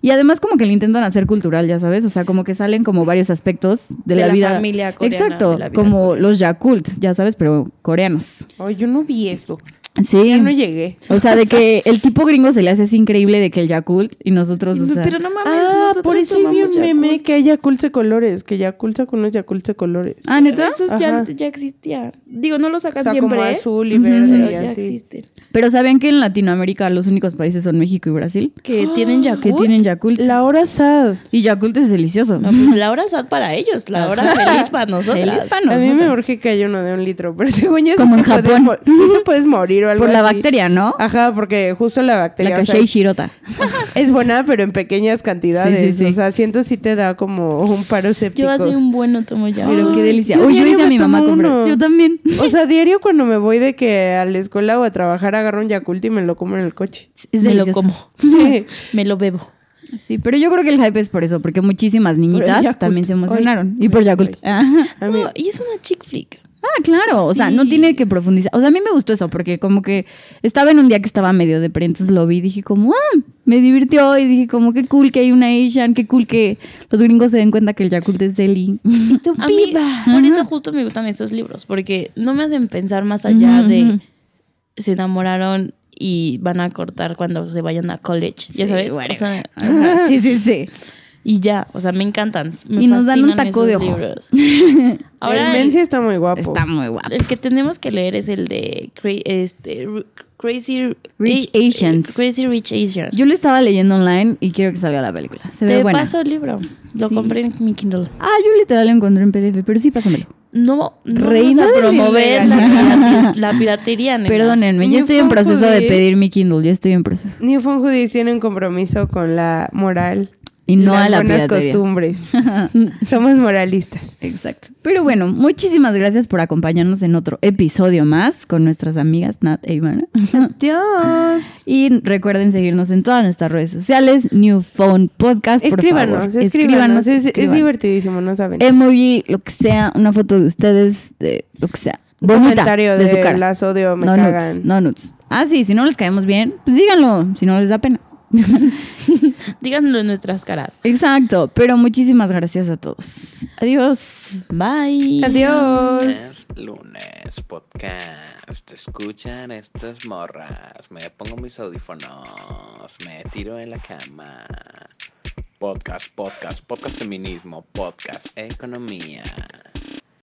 Y además como que le intentan hacer cultural, ya sabes, o sea, como que salen como varios aspectos de, De la, la vida. familia coreana, Exacto, de la vida como coreana. los Yakult, ya sabes, pero coreanos. Ay, yo no vi eso. Sí. Ya no llegué. O sea, de [laughs] que el tipo gringo se le hace así increíble de que el Yakult y nosotros, o sea... Pero no mames, Ah, nosotros por eso vi un meme que hay Yakult de colores, que Yakult saca unos Yakult de colores. Ah, ¿neta? Esos ya, ya existían. Digo, no lo o sacan sea, siempre, como ¿eh? azul y verde pero y ya así. existen. Pero ¿saben que en Latinoamérica los únicos países son México y Brasil? Que tienen [gasps] Yakult. Que tienen Yakult. La hora sad. Y Yakult es delicioso. No, pues, la hora sad para ellos, la hora feliz para nosotros. [laughs] Feliz para A mí me urge que haya uno de un litro, pero según yo Como en puedes Japón. te puedes morir o algo Por la así. bacteria, ¿no? Ajá, porque justo la bacteria la o sea, Shirota. [laughs] es buena, pero en pequeñas cantidades. Sí, sí, sí. O sea, siento si te da como un paro séptico. Yo hace un buen no tomo ya. Pero qué delicia. yo Uy, yo hice a mi mamá comprar. Yo también. O sea, [laughs] diario cuando me voy de que a la escuela o a trabajar agarro un Yakult y me lo como en el coche. Es me lo como, [laughs] me lo bebo. Sí, pero yo creo que el hype es por eso, porque muchísimas niñitas también se emocionaron. y por Yakult. Ajá. A mí- No, y es una chick flick. Ah, claro. O sea, no tiene que profundizar. O sea, a mí me gustó eso, porque como que estaba en un día que estaba medio de entonces lo vi y dije como, ah, me divirtió y dije como, qué cool que hay una Asian, qué cool que los gringos se den cuenta que el Yakult es deli. [laughs] A mí, por eso justo me gustan esos libros, porque no me hacen pensar más allá de se enamoraron y van a cortar cuando se vayan a college, ya Sí, sabes, o sea, sí, sí, sí. Y ya, o sea, me encantan. me Y nos dan un taco de ojo. [laughs] el Ahora Menzi el, está muy guapo. Está muy guapo. el que tenemos que leer es el de este, Crazy Rich eh, Asians. Crazy Rich Asians. Yo lo estaba leyendo online y quiero que salga la película. Se ve Te buena. paso el libro. Lo Sí. compré en mi Kindle. Ah, yo literal lo encontré en PDF, pero sí, pásamelo. No, no Reina vamos a promover la, ilegal. pirate- la piratería. nena. Perdónenme, yo estoy en proceso de pedir mi Kindle, yo estoy en proceso. Newfound Hoodies tiene un compromiso con la moral Y no a la buenas piratería. costumbres. [laughs] Somos moralistas. Exacto. Pero bueno, muchísimas gracias por acompañarnos en otro episodio más con nuestras amigas Nat e Ivana. [laughs] Dios. y recuerden seguirnos en todas nuestras redes sociales, New Phone Podcast, por Escríbanos, favor. escríbanos. Es, es escriban. divertidísimo, no saben. Emoji, lo que sea, una foto de ustedes, de lo que sea. Bonita, comentario de, de, su cara. las odio, me no cagan. nudes, no nudes. Ah, sí, si no les caemos bien, pues díganlo, si no les da pena. [laughs] Díganlo en nuestras caras. Exacto, pero muchísimas gracias a todos. Adiós. Bye. Adiós. Lunes, lunes, podcast. Escuchan estas morras. Me pongo mis audífonos. Me tiro en la cama. Podcast, podcast, podcast feminismo, podcast economía.